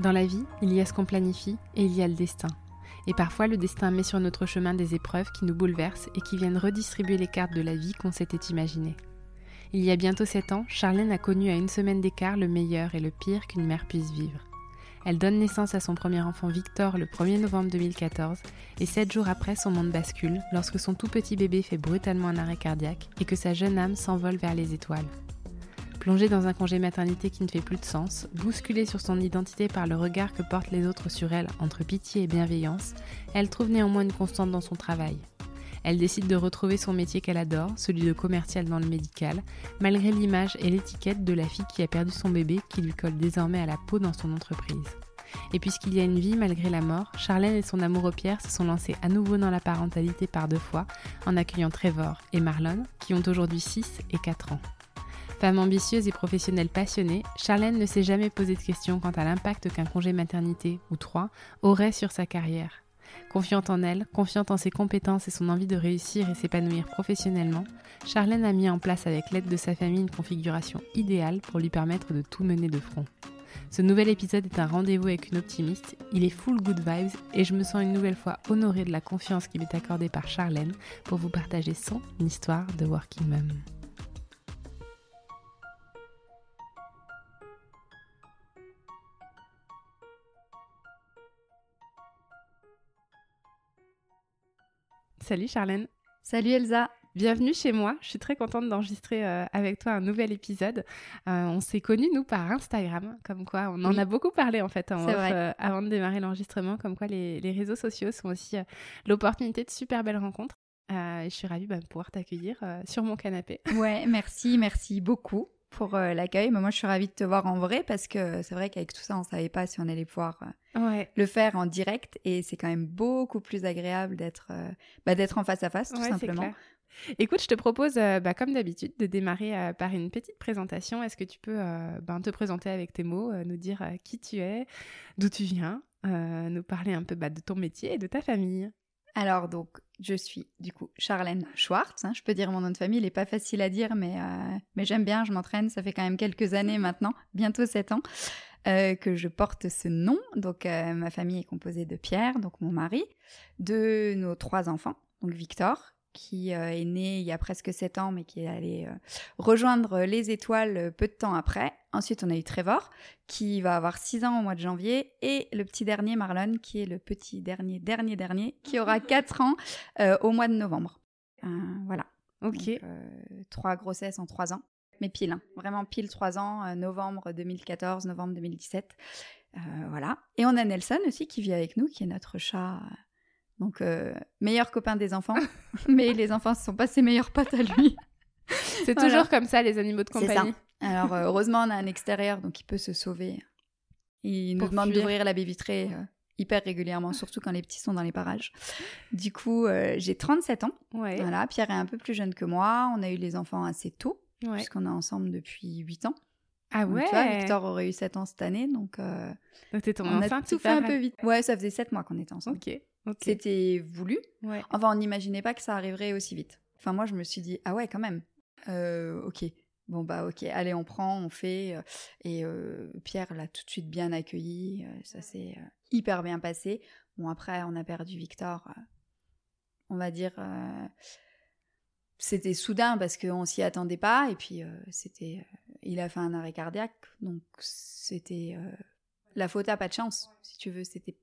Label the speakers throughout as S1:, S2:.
S1: Dans la vie, il y a ce qu'on planifie et il y a le destin. Et parfois, le destin met sur notre chemin des épreuves qui nous bouleversent et qui viennent redistribuer les cartes de la vie qu'on s'était imaginées. Il y a bientôt sept ans, Charlène a connu à une semaine d'écart le meilleur et le pire qu'une mère puisse vivre. Elle donne naissance à son premier enfant Victor le 1er novembre 2014 et sept jours après son monde bascule lorsque son tout petit bébé fait brutalement un arrêt cardiaque et que sa jeune âme s'envole vers les étoiles. Plongée dans un congé maternité qui ne fait plus de sens, bousculée sur son identité par le regard que portent les autres sur elle entre pitié et bienveillance, elle trouve néanmoins une constante dans son travail. Elle décide de retrouver son métier qu'elle adore, celui de commercial dans le médical, malgré l'image et l'étiquette de la fille qui a perdu son bébé qui lui colle désormais à la peau dans son entreprise. Et puisqu'il y a une vie malgré la mort, Charlène et son amoureux Pierre se sont lancés à nouveau dans la parentalité par deux fois, en accueillant Trevor et Marlon, qui ont aujourd'hui 6 et 4 ans. Femme ambitieuse et professionnelle passionnée, Charlène ne s'est jamais posé de questions quant à l'impact qu'un congé maternité, ou trois, aurait sur sa carrière. Confiante en elle, confiante en ses compétences et son envie de réussir et s'épanouir professionnellement, Charlène a mis en place avec l'aide de sa famille une configuration idéale pour lui permettre de tout mener de front. Ce nouvel épisode est un rendez-vous avec une optimiste, il est full good vibes et je me sens une nouvelle fois honorée de la confiance qui m'est accordée par Charlène pour vous partager son histoire de Working Mom. Salut Charlène.
S2: Salut Elsa.
S1: Bienvenue chez moi. Je suis très contente d'enregistrer euh, avec toi un nouvel épisode. Euh, on s'est connus, nous, par Instagram, comme quoi on en a beaucoup parlé en fait euh, avant de démarrer l'enregistrement, comme quoi les, réseaux sociaux sont aussi l'opportunité de super belles rencontres. je suis ravie bah, de pouvoir t'accueillir sur mon canapé.
S2: Ouais, merci, merci beaucoup pour euh, l'accueil. Mais moi, je suis ravie de te voir en vrai parce que c'est vrai qu'avec tout ça, on savait pas si on allait pouvoir euh, le faire en direct. Et c'est quand même beaucoup plus agréable d'être euh, bah, d'être en face à face, tout simplement.
S1: Écoute, je te propose, bah, comme d'habitude, de démarrer par une petite présentation. Est-ce que tu peux ben, te présenter avec tes mots, nous dire qui tu es, d'où tu viens, nous parler un peu bah, de ton métier et de ta famille?
S2: Alors donc, je suis du coup Charlène Schwartz. Hein. je peux dire mon nom de famille, il n'est pas facile à dire, mais, euh, mais j'aime bien, je m'entraîne. Ça fait quand même quelques années maintenant, bientôt sept ans, euh, que je porte ce nom. Donc euh, ma famille est composée de Pierre, donc mon mari, de nos trois enfants, donc Victor, qui euh, est né il y a presque 7 ans, mais qui est allé euh, rejoindre les étoiles euh, peu de temps après. Ensuite, on a eu Trevor, qui va avoir 6 ans au mois de janvier, et le petit dernier, Marlon, qui est le petit dernier, dernier, dernier, qui aura 4 ans au mois de novembre. voilà.
S1: Ok.
S2: trois grossesses en 3 ans. Mais pile, hein. vraiment pile 3 ans, novembre 2014, novembre 2017. voilà. Et on a Nelson aussi qui vit avec nous, qui est notre chat donc, euh, meilleur copain des enfants, mais les enfants ne sont pas ses meilleurs potes à lui.
S1: C'est toujours comme ça, les animaux de compagnie.
S2: Alors, euh, heureusement, on a un extérieur, donc il peut se sauver. Il nous demande d'ouvrir la baie vitrée euh, hyper régulièrement, surtout quand les petits sont dans les parages. Du coup, j'ai 37 ans. Voilà, Pierre est un peu plus jeune que moi. On a eu les enfants assez tôt, puisqu'on est ensemble depuis 8 ans.
S1: Ah ouais
S2: Victor aurait eu 7 ans cette année, donc,
S1: donc
S2: on a tout fait un peu vite. Ouais, ça faisait 7 mois qu'on était ensemble.
S1: Ok.
S2: C'était voulu. Enfin, on n'imaginait pas que ça arriverait aussi vite. Enfin, moi, je me suis dit, ah ouais, quand même. Euh, ok. Bon, bah, ok. Allez, on prend, on fait. Euh, et euh, Pierre l'a tout de suite bien accueilli. ça s'est hyper bien passé. Bon, après, on a perdu Victor. on va dire. c'était soudain parce qu'on s'y attendait pas. Et puis, c'était. il a fait un arrêt cardiaque. Donc, c'était. la faute à pas de chance, si tu veux. C'était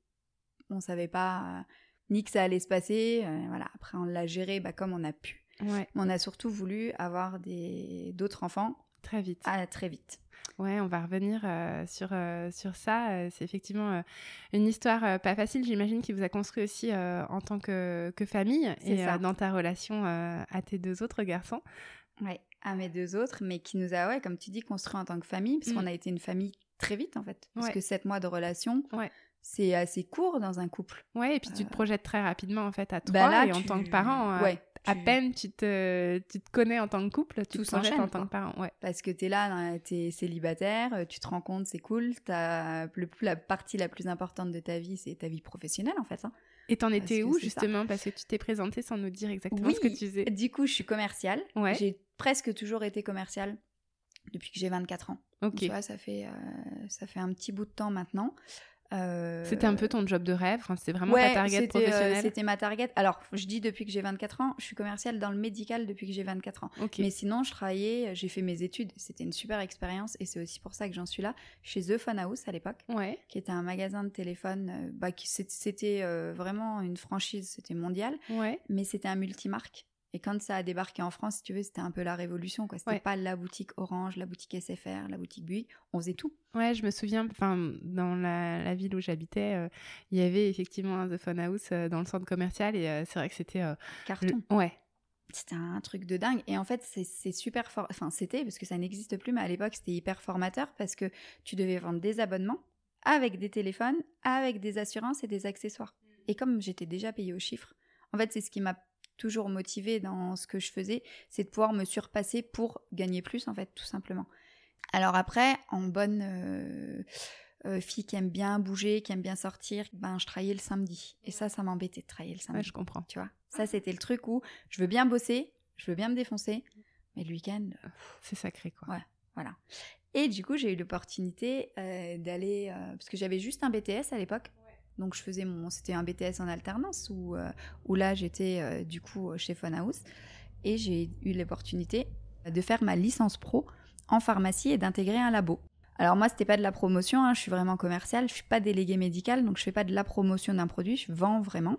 S2: On savait pas ni que ça allait se passer. voilà. Après, on l'a géré bah, comme on a pu.
S1: Ouais.
S2: On a surtout voulu avoir des d'autres enfants
S1: Très vite.
S2: ah, très vite.
S1: Ouais, on va revenir euh, sur, euh, sur ça. Euh, c'est effectivement euh, une histoire euh, pas facile, j'imagine, qui vous a construit aussi euh, en tant que, que famille et
S2: ça.
S1: euh, dans ta relation euh, à tes deux autres garçons.
S2: Ouais, à mes deux autres, mais qui nous a, ouais, comme tu dis, construit en tant que famille, parce
S1: Mm.
S2: qu'on a été une famille très vite en fait. Parce
S1: Ouais.
S2: que sept mois de relation,
S1: Ouais.
S2: C'est assez court dans un couple.
S1: Ouais, et puis tu te projettes très rapidement en fait à toi
S2: Bah là,
S1: et en
S2: tu-
S1: tant que parent. euh,
S2: ouais,
S1: À
S2: tu-
S1: peine tu te, tu te connais en tant que couple, tu
S2: Tout
S1: te projettes en tant que parent. Ouais.
S2: Parce que t'es là, hein, t'es célibataire, euh, tu te rends compte, c'est cool. Le la partie la plus importante de ta vie, c'est ta vie professionnelle en fait. hein.
S1: Et t'en étais où
S2: ça.
S1: justement Parce que tu t'es présenté sans nous dire exactement
S2: Oui,
S1: ce que tu faisais?
S2: Du coup, je suis commerciale.
S1: Ouais.
S2: J'ai presque toujours été commerciale depuis que j'ai 24 ans.
S1: Ok.
S2: Tu vois, ça fait, euh, ça fait un petit bout de temps maintenant. Euh,
S1: C'était un peu ton job de rêve. C'était vraiment
S2: ouais,
S1: ta target
S2: euh,
S1: professionnelle.
S2: C'était ma target. Alors, je dis depuis que j'ai 24 ans, je suis commerciale dans le médical depuis que j'ai 24 ans. Mais sinon, je travaillais, j'ai fait mes études. C'était une super expérience et c'est aussi pour ça que j'en suis là. Chez The Phone House à l'époque,
S1: Ouais.
S2: qui était un magasin de téléphone. euh, bah, c'était euh, vraiment une franchise, c'était mondial,
S1: Ouais.
S2: mais c'était un multimarque. Et quand ça a débarqué en France, si tu veux, c'était un peu la révolution. quoi. C'était
S1: Ouais.
S2: pas la boutique Orange, la boutique SFR, la boutique Buick. On faisait tout.
S1: Ouais, je me souviens, enfin, dans la, la ville où j'habitais, euh, il y avait effectivement un The Phone House euh, dans le centre commercial et euh, c'est vrai que c'était.
S2: Carton.
S1: le- Ouais.
S2: C'était un truc de dingue. Et en fait, c'est c'est super fort. Enfin, c'était, parce que ça n'existe plus, mais à l'époque, c'était hyper formateur parce que tu devais vendre des abonnements avec des téléphones, avec des assurances et des accessoires. Et comme j'étais déjà payée au chiffre, en fait, c'est ce qui m'a toujours motivée dans ce que je faisais, c'est de pouvoir me surpasser pour gagner plus, en fait, tout simplement. Alors après, en bonne euh, euh, fille qui aime bien bouger, qui aime bien sortir, ben, je travaillais le samedi. Et ça, ça m'embêtait de travailler le samedi
S1: Ouais, je comprends.
S2: tu vois. Ça, c'était le truc où je veux bien bosser, je veux bien me défoncer, mais le week-end, euh,
S1: C'est sacré, quoi.
S2: Ouais. voilà. Et du coup, j'ai eu l'opportunité euh, d'aller, parce que j'avais juste un BTS à l'époque. Donc, je faisais mon, c'était un BTS en alternance où, euh, où là, j'étais euh, du coup chez Phone House. Et j'ai eu l'opportunité de faire ma licence pro en pharmacie et d'intégrer un labo. Alors moi, c'était pas de la promotion, hein, je suis vraiment commerciale, je suis pas déléguée médicale, donc je fais pas de la promotion d'un produit, je vends vraiment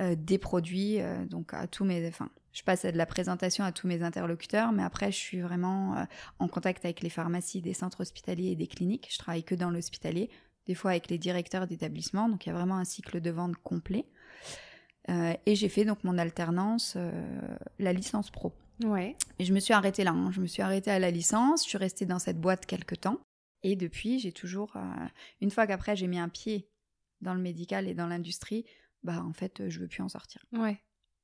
S2: euh, des produits, donc à tous mes, enfin, je passe à de la présentation à tous mes interlocuteurs, mais après, je suis vraiment en contact avec les pharmacies, des centres hospitaliers et des cliniques. Je travaille que dans l'hospitalier, des fois avec les directeurs d'établissement, donc il y a vraiment un cycle de vente complet. Euh, et j'ai fait donc mon alternance, euh, la licence pro.
S1: Ouais.
S2: Et je me suis arrêtée là. hein. Je me suis arrêtée à la licence. Je suis restée dans cette boîte quelques temps. Et depuis, j'ai toujours. euh, une fois qu'après, j'ai mis un pied dans le médical et dans l'industrie, bah en fait, je veux plus en sortir.
S1: Ouais.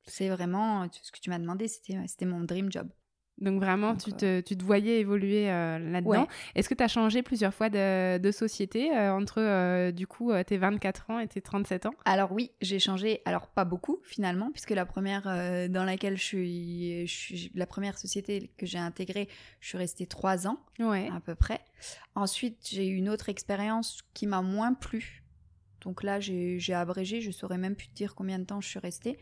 S2: C'est vraiment ce que tu m'as demandé. C'était c'était mon dream job.
S1: Donc vraiment,
S2: Donc,
S1: tu, te, tu te voyais évoluer euh, là-dedans.
S2: Ouais.
S1: Est-ce que tu as changé plusieurs fois de, de société euh, entre euh, du coup tes 24 ans et tes 37 ans?
S2: Alors oui, j'ai changé. Alors pas beaucoup finalement, puisque la première dans laquelle je suis, je suis- la première société que j'ai intégrée, je suis restée trois ans.
S1: Ouais.
S2: à peu près. Ensuite, j'ai eu une autre expérience qui m'a moins plu. Donc là, j'ai j'ai abrégé, je saurais même plus te dire combien de temps je suis restée.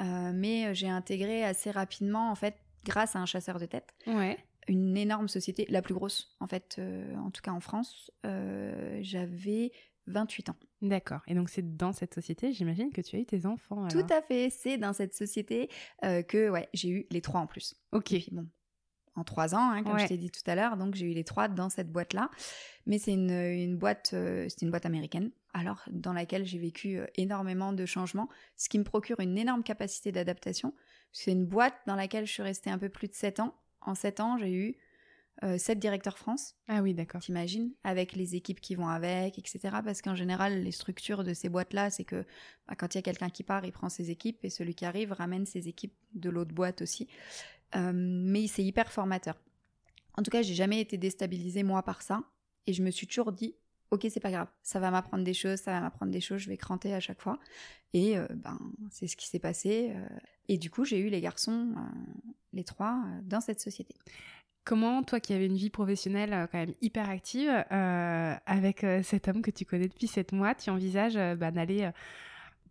S2: Mais j'ai intégré assez rapidement, en fait, grâce à un chasseur de tête,
S1: Ouais.
S2: une énorme société, la plus grosse, en fait, euh, en tout cas en France. Euh, J'avais 28 ans.
S1: D'accord. Et donc c'est dans cette société, j'imagine, que tu as eu tes enfants. alors.
S2: Tout à fait, c'est dans cette société euh, que ouais, j'ai eu les trois en plus.
S1: Ok.
S2: Puis bon, en trois ans, hein, comme
S1: Ouais.
S2: je t'ai dit tout à l'heure, donc j'ai eu les trois dans cette boîte-là. Mais c'est une, une boîte, euh, c'est une boîte américaine, alors dans laquelle j'ai vécu euh, énormément de changements, ce qui me procure une énorme capacité d'adaptation. C'est une boîte dans laquelle je suis restée un peu plus de sept ans. En sept ans, j'ai eu euh, sept directeurs France,
S1: Ah oui, d'accord.
S2: t'imagines, avec les équipes qui vont avec, etc. Parce qu'en général, les structures de ces boîtes-là, c'est que bah, quand il y a quelqu'un qui part, il prend ses équipes et celui qui arrive ramène ses équipes de l'autre boîte aussi. Euh, mais c'est hyper formateur. En tout cas, j'ai jamais été déstabilisée moi par ça et je me suis toujours dit ok c'est pas grave, ça va m'apprendre des choses, ça va m'apprendre des choses, je vais cranter à chaque fois. Et euh, ben c'est ce qui s'est passé. euh. et du coup, j'ai eu les garçons, les trois, dans cette société.
S1: Comment, toi qui avais une vie professionnelle quand même hyper active, avec cet homme que tu connais depuis 7 mois, tu envisages bah, d'aller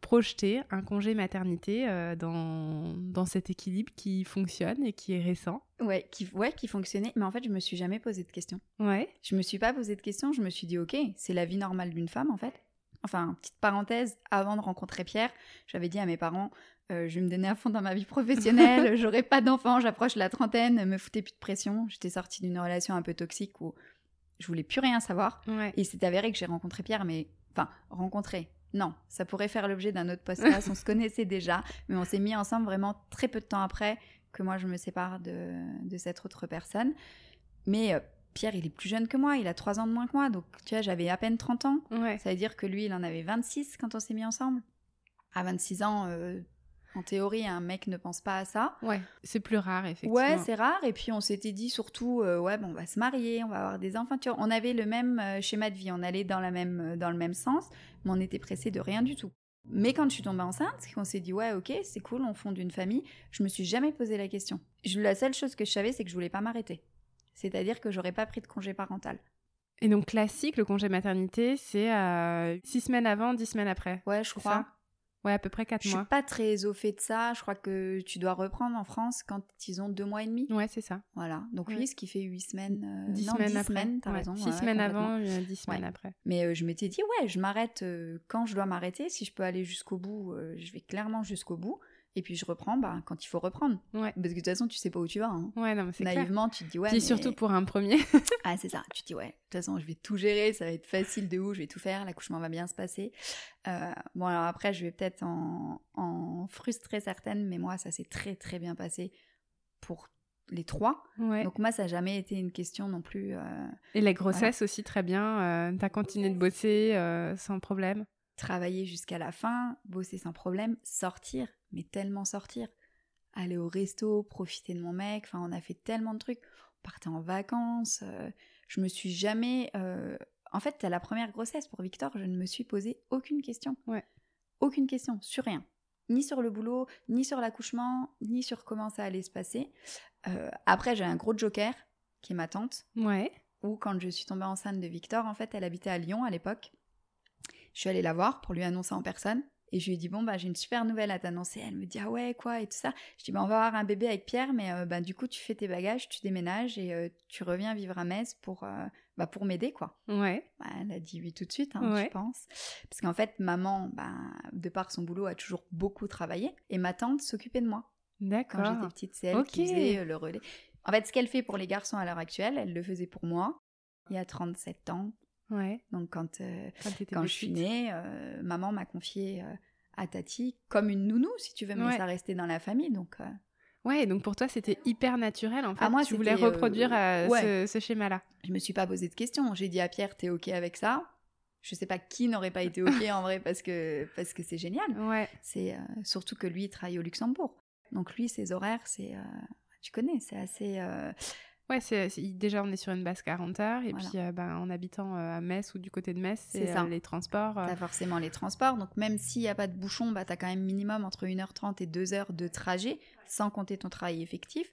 S1: projeter un congé maternité euh, dans, dans cet équilibre qui fonctionne et qui est récent
S2: Ouais, qui, ouais, qui fonctionnait. Mais en fait, je me suis jamais posé de questions.
S1: Ouais.
S2: Je me suis pas posé de questions. Je me suis dit ok, c'est la vie normale d'une femme en fait. enfin, petite parenthèse, avant de rencontrer Pierre, j'avais dit à mes parents, euh, je vais me donner à fond dans ma vie professionnelle, j'aurai pas d'enfants, j'approche la trentaine, me foutais plus de pression. J'étais sortie d'une relation un peu toxique où je voulais plus rien savoir. Et c'est avéré que j'ai rencontré Pierre, mais enfin, rencontré. Non, ça pourrait faire l'objet d'un autre podcast. on se connaissait déjà, mais on s'est mis ensemble vraiment très peu de temps après que moi je me sépare de, de cette autre personne. Mais euh, Pierre, il est plus jeune que moi, il a 3 ans de moins que moi, donc tu vois, j'avais à peine 30 ans. Ça veut dire que lui, il en avait 26 quand on s'est mis ensemble. À 26 ans, euh, en théorie, un mec ne pense pas à ça.
S1: Ouais, c'est plus rare, effectivement.
S2: Ouais, c'est rare. Et puis, on s'était dit surtout, euh, ouais, bon, on va se marier, on va avoir des enfants. Tu vois, on avait le même euh, schéma de vie, on allait dans, la même, euh, dans le même sens, mais on était pressé de rien du tout. Mais quand je suis tombée enceinte, qu'on s'est dit, ouais, ok, c'est cool, on fonde une famille, je me suis jamais posé la question. Je, la seule chose que je savais, c'est que je voulais pas m'arrêter. C'est-à-dire que j'aurais pas pris de congé parental.
S1: Et donc, classique, le congé maternité, c'est six semaines avant, dix semaines après.
S2: Ouais, je crois.
S1: Ouais, à peu près 4 mois.
S2: Je suis pas très au fait de ça. Je crois que tu dois reprendre en France quand ils ont 2 mois et demi.
S1: Ouais, c'est ça.
S2: Voilà. Donc oui, ce qui fait 8 semaines.
S1: 10 euh, semaines 10
S2: après. semaines, t'as raison.
S1: 6 semaines avant, 10 euh, semaines après.
S2: Mais euh, je m'étais dit, ouais, je m'arrête quand je dois m'arrêter. Si je peux aller jusqu'au bout, je vais clairement jusqu'au bout. Et puis je reprends bah, quand il faut reprendre.
S1: Ouais.
S2: Parce que de toute façon, tu sais pas où tu vas. Hein.
S1: Ouais, non, mais
S2: Naïvement, tu te dis ouais.
S1: Puis surtout pour un premier.
S2: ah, c'est ça. Tu te dis ouais, de toute façon, je vais tout gérer, ça va être facile de où, je vais tout faire, l'accouchement va bien se passer. Euh, bon, alors après, je vais peut-être en, en, frustrer certaines, mais moi, ça s'est très très bien passé pour les trois.
S1: Ouais.
S2: Donc moi, ça n'a jamais été une question non plus. Euh...
S1: Et la grossesse aussi très bien. Euh, T'as continué de bosser euh, sans problème?
S2: Travailler jusqu'à la fin, bosser sans problème, sortir, mais tellement sortir. Aller au resto, profiter de mon mec, enfin on a fait tellement de trucs. On partait en vacances, euh, je me suis jamais... Euh, en fait, à la première grossesse pour Victor, je ne me suis posé aucune question.
S1: Ouais.
S2: Aucune question, sur rien. Ni sur le boulot, ni sur l'accouchement, ni sur comment ça allait se passer. Euh, après, j'ai un gros joker, qui est ma tante.
S1: Ouais.
S2: Ou quand je suis tombée enceinte de Victor, en fait, elle habitait à Lyon à l'époque. Je suis allée la voir pour lui annoncer en personne. Et je lui ai dit, bon, bah, j'ai une super nouvelle à t'annoncer. Elle me dit, ah ouais, quoi, et tout ça. Je dis, bah, on va avoir un bébé avec Pierre, mais euh, bah, du coup, tu fais tes bagages, tu déménages et euh, tu reviens vivre à Metz pour, euh, bah, pour m'aider, quoi.
S1: Ouais.
S2: Bah, elle a dit oui tout de suite, hein, je pense. Parce qu'en fait, maman, bah, de par son boulot, a toujours beaucoup travaillé. Et ma tante s'occupait de moi.
S1: D'accord.
S2: Quand j'étais petite, c'est elle qui faisait le relais. En fait, ce qu'elle fait pour les garçons à l'heure actuelle, elle le faisait pour moi. Il y a 37 ans,
S1: Ouais.
S2: Donc quand, euh, quand, je suis née, euh, maman m'a confié euh, à Tati comme une nounou, si tu veux, mais ça restait dans la famille. Donc,
S1: Ouais, donc pour toi, c'était hyper naturel. En ah, fait, moi, tu voulais reproduire ce, schéma-là.
S2: Je me suis pas posé de questions. J'ai dit à Pierre, t'es OK avec ça? Je sais pas qui n'aurait pas été ok en vrai parce que parce que c'est génial.
S1: Ouais.
S2: C'est surtout que lui il travaille au Luxembourg. Donc lui ses horaires c'est tu connais, c'est assez
S1: Ouais, c'est, déjà on est sur une base 40 heures et puis euh, ben, en habitant euh, à Metz ou du côté de Metz, c'est, euh, les transports.
S2: T'as forcément les transports, donc même s'il n'y a pas de bouchon, bah, t'as quand même minimum entre 1h30 et 2h de trajet, sans compter ton travail effectif.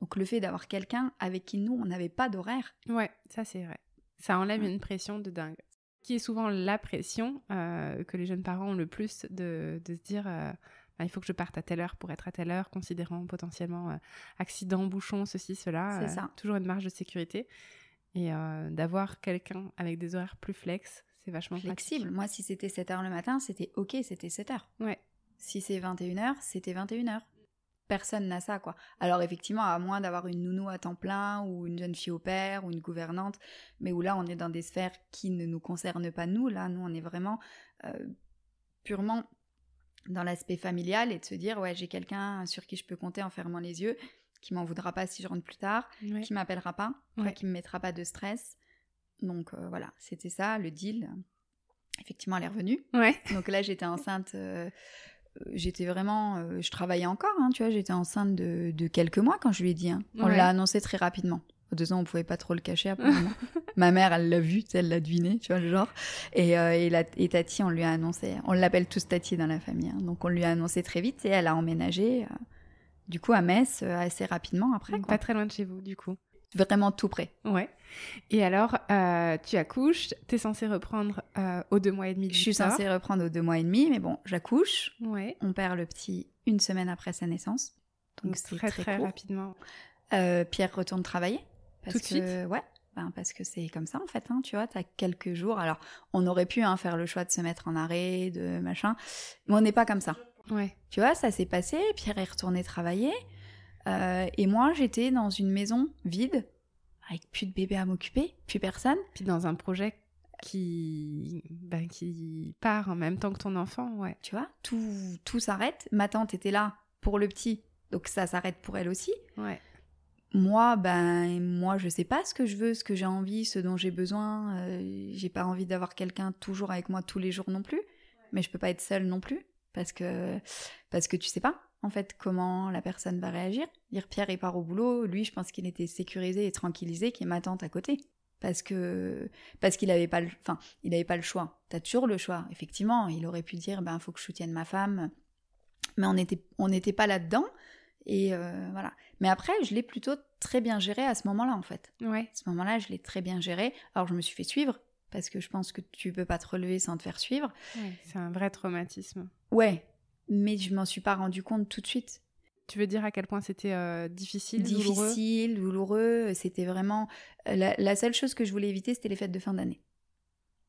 S2: Donc le fait d'avoir quelqu'un avec qui nous, on n'avait pas d'horaire.
S1: Ouais, ça c'est vrai. Ça enlève une pression de dingue. Qui est souvent la pression que les jeunes parents ont le plus de, de se dire il faut que je parte à telle heure pour être à telle heure, considérant potentiellement euh, accident, bouchon, ceci, cela.
S2: C'est euh, ça.
S1: Toujours une marge de sécurité. Et euh, d'avoir quelqu'un avec des horaires plus flex, c'est vachement
S2: flexible. Moi, si c'était 7 heures le matin, c'était OK, c'était 7 heures.
S1: Ouais.
S2: Si c'est 21 heures, c'était 21 heures. Personne n'a ça, quoi. Alors, effectivement, à moins d'avoir une nounou à temps plein, ou une jeune fille au père, ou une gouvernante, mais où là, on est dans des sphères qui ne nous concernent pas, nous. Là, nous, on est vraiment purement dans l'aspect familial et de se dire ouais j'ai quelqu'un sur qui je peux compter en fermant les yeux qui m'en voudra pas si je rentre plus tard qui m'appellera pas qui me mettra pas de stress. Donc euh, voilà c'était ça le deal. Effectivement elle est revenue.
S1: Ouais.
S2: donc là j'étais enceinte euh, j'étais vraiment euh, je travaillais encore hein, tu vois j'étais enceinte de, de, quelques mois quand je lui ai dit hein. on l'a annoncé très rapidement deux ans, on pouvait pas trop le cacher. Apparemment. Ma mère, elle l'a vu, elle l'a deviné, tu vois le genre. Et, euh, et, la, et, Tati, on lui a annoncé. On l'appelle tous Tati dans la famille. Hein. donc on lui a annoncé très vite et elle a emménagé. Euh, du coup, à Metz, euh, assez rapidement après.
S1: Pas très loin de chez vous, du coup.
S2: Vraiment tout près.
S1: Ouais. Et alors, tu accouches, tu es censée reprendre aux deux mois et demi.
S2: Je suis censée reprendre aux deux mois et demi, mais bon, j'accouche.
S1: Ouais.
S2: On perd le petit une semaine après sa naissance. Donc, c'est très, très,
S1: rapidement.
S2: Pierre retourne travailler.
S1: Tout de suite?
S2: Ouais. Ben, parce que c'est comme ça en fait, hein, tu vois, tu as quelques jours. Alors, on aurait pu hein, faire le choix de se mettre en arrêt, de machin, mais on n'est pas comme ça.
S1: Ouais.
S2: Tu vois, ça s'est passé, Pierre est retourné travailler, euh, et moi j'étais dans une maison vide, avec plus de bébé à m'occuper, plus personne.
S1: Puis dans un projet qui, ben, qui part en même temps que ton enfant, ouais.
S2: Tu vois, tout, tout s'arrête. Ma tante était là pour le petit, donc ça s'arrête pour elle aussi.
S1: Ouais.
S2: Moi, ben, moi, je sais pas ce que je veux, ce que j'ai envie, ce dont j'ai besoin. Euh, j'ai pas envie d'avoir quelqu'un toujours avec moi tous les jours non plus, mais je peux pas être seule non plus parce que parce que tu sais pas en fait comment la personne va réagir. Dire Pierre il part au boulot, lui je pense qu'il était sécurisé et tranquillisé qu'il y ait ma tante à côté parce que parce qu'il avait pas le enfin il avait pas le choix. T'as toujours le choix. Effectivement, il aurait pu dire ben faut que je soutienne ma femme, mais on n'était on n'était pas là dedans. Et euh, voilà. Mais après, je l'ai plutôt très bien géré à ce moment-là, en fait.
S1: Ouais.
S2: À ce moment-là, je l'ai très bien géré. Alors, je me suis fait suivre, parce que je pense que tu peux pas te relever sans te faire suivre.
S1: ouais. C'est un vrai traumatisme.
S2: Ouais, mais je m'en suis pas rendu compte tout de suite.
S1: Tu veux dire à quel point c'était euh, difficile, douloureux?
S2: Difficile, douloureux, c'était vraiment... euh, La, la seule chose que je voulais éviter, c'était les fêtes de fin d'année.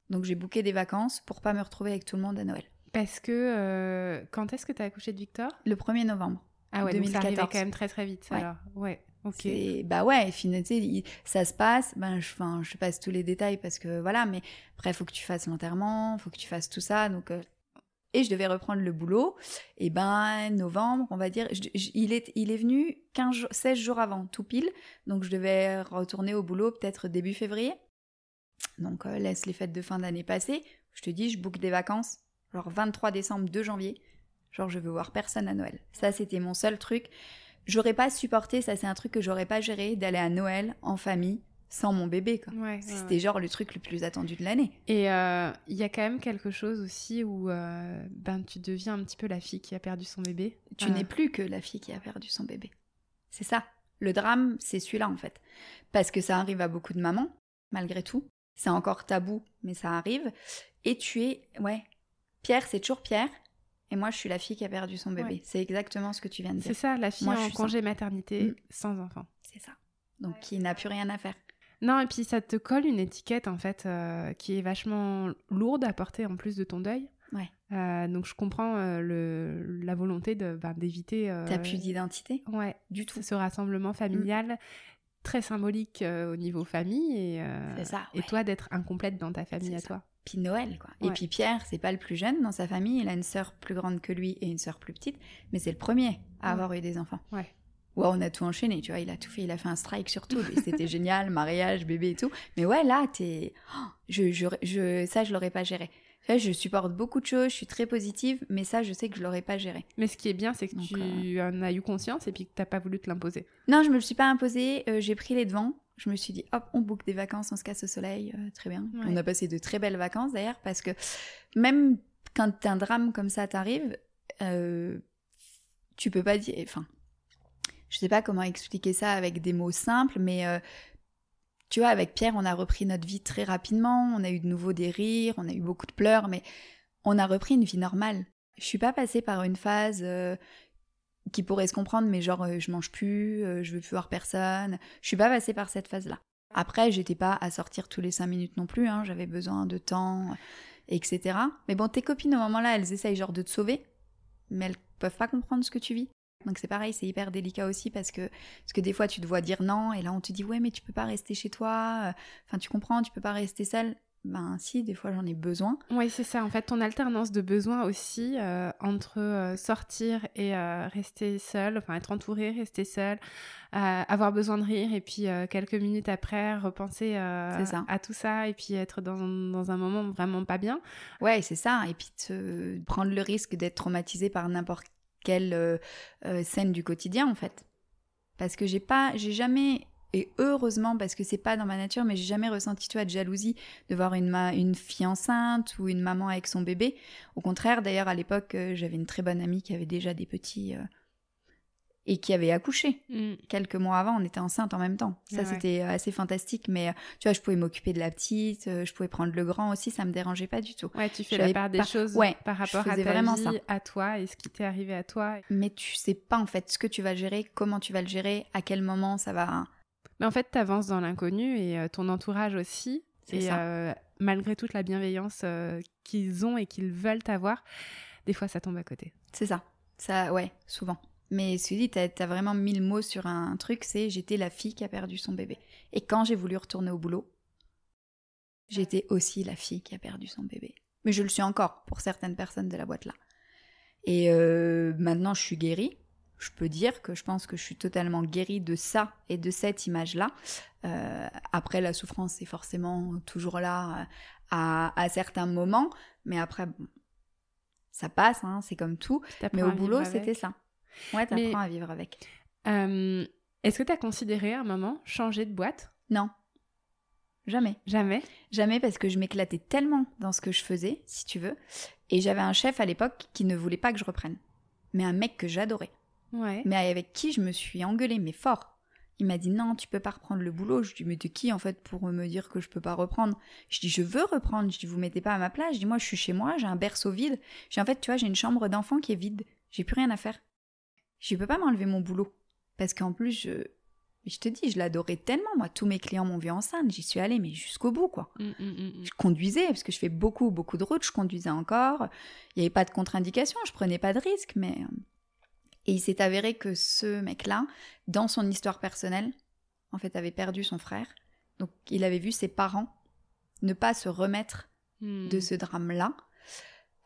S2: Donc, j'ai booké des vacances pour pas me retrouver avec tout le monde à Noël.
S1: Parce que euh, quand est-ce que tu as accouché de Victor?
S2: Le 1er novembre.
S1: Ah ouais, donc ça arrivait
S2: 2014.
S1: quand même très très vite.
S2: Ouais.
S1: Alors, ouais, ok.
S2: Bah ouais, et finalement, il- ça se passe. Ben, je, enfin, je passe tous les détails parce que voilà, mais après, faut que tu fasses l'enterrement, faut que tu fasses tout ça. Donc, euh, et je devais reprendre le boulot. Et ben, novembre, on va dire, je- je- il, est, il est venu 15, jours- 16 jours avant, tout pile. Donc, je devais retourner au boulot peut-être début février. Donc, euh, laisse les fêtes de fin d'année passer. Je te dis, je book des vacances, genre 23 décembre, 2 janvier. Genre, je veux voir personne à Noël. Ça, c'était mon seul truc. J'aurais pas supporté, ça c'est un truc que j'aurais pas géré, d'aller à Noël en famille sans mon bébé. Quoi.
S1: Ouais, ouais,
S2: C'était
S1: ouais.
S2: genre le truc le plus attendu de l'année.
S1: Et euh, il y a quand même quelque chose aussi où euh, ben, tu deviens un petit peu la fille qui a perdu son bébé.
S2: Tu
S1: Euh,
S2: n'es plus que la fille qui a perdu son bébé. C'est ça. Le drame, c'est celui-là en fait. Parce que ça arrive à beaucoup de mamans, malgré tout. C'est encore tabou, mais ça arrive. Et tu es, ouais, Pierre, c'est toujours Pierre. Et moi, je suis la fille qui a perdu son bébé.
S1: Ouais.
S2: C'est exactement ce que tu viens de
S1: C'est
S2: dire.
S1: ça, la fille
S2: Moi,
S1: en congé maternité
S2: Mm.
S1: sans enfant.
S2: C'est ça. Donc, qui n'a plus rien à faire.
S1: Non, et puis ça te colle une étiquette en fait euh, qui est vachement lourde à porter en plus de ton deuil.
S2: Ouais.
S1: Euh, donc je comprends euh, le, la volonté ben, d'éviter.
S2: T'as plus d'identité?
S1: Ouais,
S2: du tout.
S1: ce rassemblement familial très symbolique au niveau famille et,
S2: C'est ça.
S1: et
S2: ouais.
S1: toi d'être incomplète dans ta famille
S2: C'est
S1: à
S2: ça.
S1: toi.
S2: Puis Noël, quoi.
S1: Ouais.
S2: Et puis Pierre, c'est pas le plus jeune dans sa famille. Il a une sœur plus grande que lui et une sœur plus petite. Mais c'est le premier à
S1: Ouais.
S2: avoir eu des enfants.
S1: Ouais.
S2: Ouais, on a tout enchaîné, tu vois. Il a tout fait. Il a fait un strike sur tout. C'était génial, mariage, bébé et tout. Mais ouais, là, t'es. Oh, je, je, je, ça, je l'aurais pas géré. Je supporte beaucoup de choses. Je suis très positive. Mais ça, je sais que je l'aurais pas géré.
S1: Mais ce qui est bien, c'est que
S2: Donc,
S1: tu en as eu conscience et puis que t'as pas voulu te l'imposer.
S2: Non, je me le suis pas imposé. euh, j'ai pris les devants. Je me suis dit, hop, on boucle des vacances, on se casse au soleil, euh, très bien.
S1: Ouais.
S2: On a passé de très belles vacances d'ailleurs, parce que même quand un drame comme ça t'arrive, euh, tu peux pas dire. Enfin, je sais pas comment expliquer ça avec des mots simples, mais euh, tu vois, avec Pierre, on a repris notre vie très rapidement. On a eu de nouveau des rires, on a eu beaucoup de pleurs, mais on a repris une vie normale. Je suis pas passée par une phase euh, qui pourrait se comprendre, mais genre euh, je mange plus, euh, je veux plus voir personne. Je suis pas passée par cette phase-là. Après, j'étais pas à sortir tous les cinq minutes non plus. hein, J'avais besoin de temps, etc. Mais bon, tes copines au moment-là, elles essayent genre de te sauver, mais elles peuvent pas comprendre ce que tu vis. Donc c'est pareil, c'est hyper délicat aussi parce que parce que des fois tu te vois dire non et là on te dit ouais mais tu peux pas rester chez toi. euh, Enfin tu comprends, tu peux pas rester seule. Ben si, des fois j'en ai besoin.
S1: Oui, c'est ça. En fait, ton alternance de besoins aussi euh, entre euh, sortir et euh, rester seul, enfin être entouré, rester seul, avoir besoin de rire et puis quelques minutes après repenser à tout ça et puis être dans, dans un moment vraiment pas bien.
S2: Ouais, c'est ça. Et puis te prendre le risque d'être traumatisé par n'importe quelle scène du quotidien, en fait. Parce que j'ai pas, j'ai jamais, et heureusement, parce que c'est pas dans ma nature, mais j'ai jamais ressenti, toi, de jalousie de voir une, ma- une fille enceinte ou une maman avec son bébé. Au contraire, d'ailleurs, à l'époque, euh, j'avais une très bonne amie qui avait déjà des petits. euh, et qui avait accouché. Quelques mois avant, on était enceinte en même temps. Ça,
S1: Ouais,
S2: c'était euh, assez fantastique. Mais tu vois, je pouvais m'occuper de la petite, je pouvais prendre le grand aussi, ça me dérangeait pas du tout.
S1: Ouais, tu fais la part des choses
S2: Ouais,
S1: par rapport à ta
S2: vraiment
S1: vie,
S2: ça.
S1: à toi et ce qui t'est arrivé à toi.
S2: Mais tu sais pas en fait ce que tu vas gérer, comment tu vas le gérer, à quel moment ça va.
S1: Mais en fait, tu avances dans l'inconnu et euh, ton entourage aussi.
S2: C'est
S1: Et
S2: ça.
S1: euh, malgré toute la bienveillance euh, qu'ils ont et qu'ils veulent avoir, des fois ça tombe à côté.
S2: C'est ça. Ça, ouais, souvent. Mais dit, t'as as vraiment mis le mot sur un truc, c'est j'étais la fille qui a perdu son bébé. Et quand j'ai voulu retourner au boulot, j'étais aussi la fille qui a perdu son bébé. Mais je le suis encore pour certaines personnes de la boîte là. Et euh, maintenant, je suis guérie. Je peux dire que je pense que je suis totalement guérie de ça et de cette image-là. Euh, après, la souffrance est forcément toujours là euh, à, à certains moments, mais après, bon, ça passe, hein, c'est comme tout. Mais au boulot, c'était ça. Ouais, t'apprends
S1: Mais-
S2: à vivre avec.
S1: Euh, Est-ce que tu as considéré à un moment changer de boîte?
S2: Non. Jamais.
S1: Jamais?
S2: Jamais parce que je m'éclatais tellement dans ce que je faisais, si tu veux. Et j'avais un chef à l'époque qui ne voulait pas que je reprenne. Mais un mec que j'adorais.
S1: Ouais.
S2: Mais avec qui je me suis engueulée, mais fort. Il m'a dit non, tu peux pas reprendre le boulot. Je dis mais t'es qui en fait pour me dire que je peux pas reprendre? Je dis je veux reprendre. Je dis vous mettez pas à ma place. Je dis moi je suis chez moi, j'ai un berceau vide. J'ai en fait tu vois j'ai une chambre d'enfant qui est vide. J'ai plus rien à faire. Je peux pas m'enlever mon boulot parce qu'en plus je je te dis je l'adorais tellement moi. Tous mes clients m'ont vu enceinte. J'y suis allée mais jusqu'au bout quoi.
S1: Mm, mm, mm, mm.
S2: Je conduisais parce que je fais beaucoup beaucoup de routes. Je conduisais encore. Il n'y avait pas de contre-indication. Je prenais pas de risques mais euh, et il s'est avéré que ce mec-là, dans son histoire personnelle, en fait, avait perdu son frère. Donc, il avait vu ses parents ne pas se remettre
S1: Mm.
S2: de ce drame-là.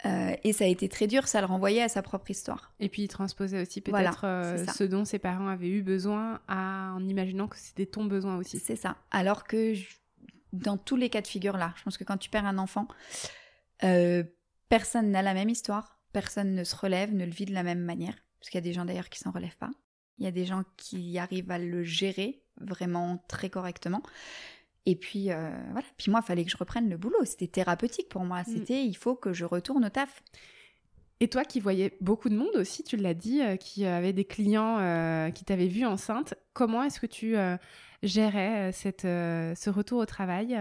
S2: Euh, et ça a été très dur, ça le renvoyait à sa propre histoire.
S1: Et puis il transposait aussi
S2: Voilà,
S1: peut-être euh, ce dont ses parents avaient eu besoin à- en imaginant que c'était ton besoin aussi.
S2: C'est ça. Alors que je- dans tous les cas de figure là, je pense que quand tu perds un enfant, euh, personne n'a la même histoire, personne ne se relève, ne le vit de la même manière. Parce qu'il y a des gens d'ailleurs qui s'en relèvent pas. Il y a des gens qui arrivent à le gérer vraiment très correctement. Et puis euh, voilà. Puis moi, il fallait que je reprenne le boulot. C'était thérapeutique pour moi. C'était il faut que je retourne au taf.
S1: Et toi qui voyais beaucoup de monde aussi, tu l'as dit, euh, qui avait des clients euh, qui t'avaient vu enceinte, comment est-ce que tu euh, gérais cette, ce retour au travail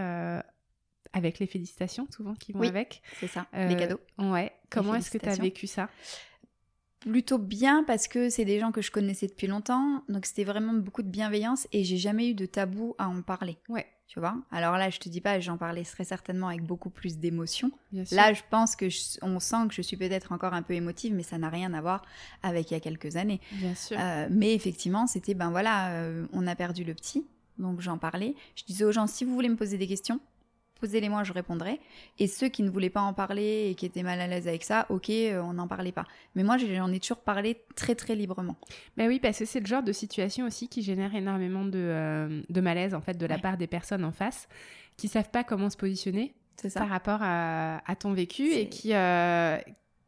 S1: avec les félicitations souvent qui vont
S2: Oui.
S1: avec?
S2: C'est ça. Les cadeaux.
S1: Ouais. Comment est-ce que tu as vécu ça?
S2: Plutôt bien parce que c'est des gens que je connaissais depuis longtemps, donc c'était vraiment beaucoup de bienveillance et j'ai jamais eu de tabou à en parler.
S1: Ouais.
S2: Tu vois? Alors là, je te dis pas, j'en parlais très certainement avec beaucoup plus d'émotion. Là, je pense que je- on sent que je suis peut-être encore un peu émotive, mais ça n'a rien à voir avec il y a quelques années.
S1: Bien sûr.
S2: Euh, mais effectivement, c'était ben voilà, euh, on a perdu le petit, donc j'en parlais. Je disais aux gens si vous voulez me poser des questions, posez-les moi, je répondrai. Et ceux qui ne voulaient pas en parler et qui étaient mal à l'aise avec ça, ok, euh, on n'en parlait pas. Mais moi, j'en ai toujours parlé très très librement.
S1: Bah oui, parce que c'est le genre de situation aussi qui génère énormément de, euh, de malaise en fait de la
S2: Ouais.
S1: part des personnes en face qui savent pas comment se positionner
S2: ça.
S1: par rapport à, à ton vécu et qui, euh,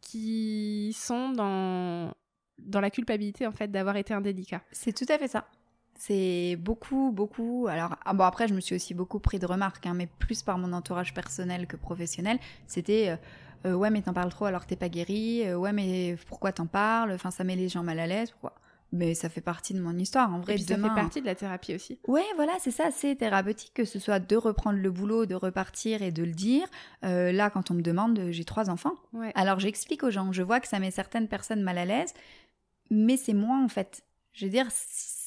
S1: qui sont dans, dans la culpabilité en fait d'avoir été indélicat.
S2: C'est tout à fait ça. C'est beaucoup, beaucoup. Alors, ah bon, après, je me suis aussi beaucoup pris de remarques, hein, mais plus par mon entourage personnel que professionnel. C'était euh, euh, ouais, mais t'en parles trop alors que t'es pas guéri. Euh, ouais, mais pourquoi t'en parles? Enfin, ça met les gens mal à l'aise. Pourquoi Mais ça fait partie de mon histoire. En
S1: Et
S2: vrai,
S1: puis ça fait partie de la thérapie aussi.
S2: Ouais, voilà, c'est ça, c'est thérapeutique que ce soit de reprendre le boulot, de repartir et de le dire. Euh, là, quand on me demande, j'ai trois enfants.
S1: Ouais.
S2: Alors j'explique aux gens, je vois que ça met certaines personnes mal à l'aise, mais c'est moi en fait. Je veux dire,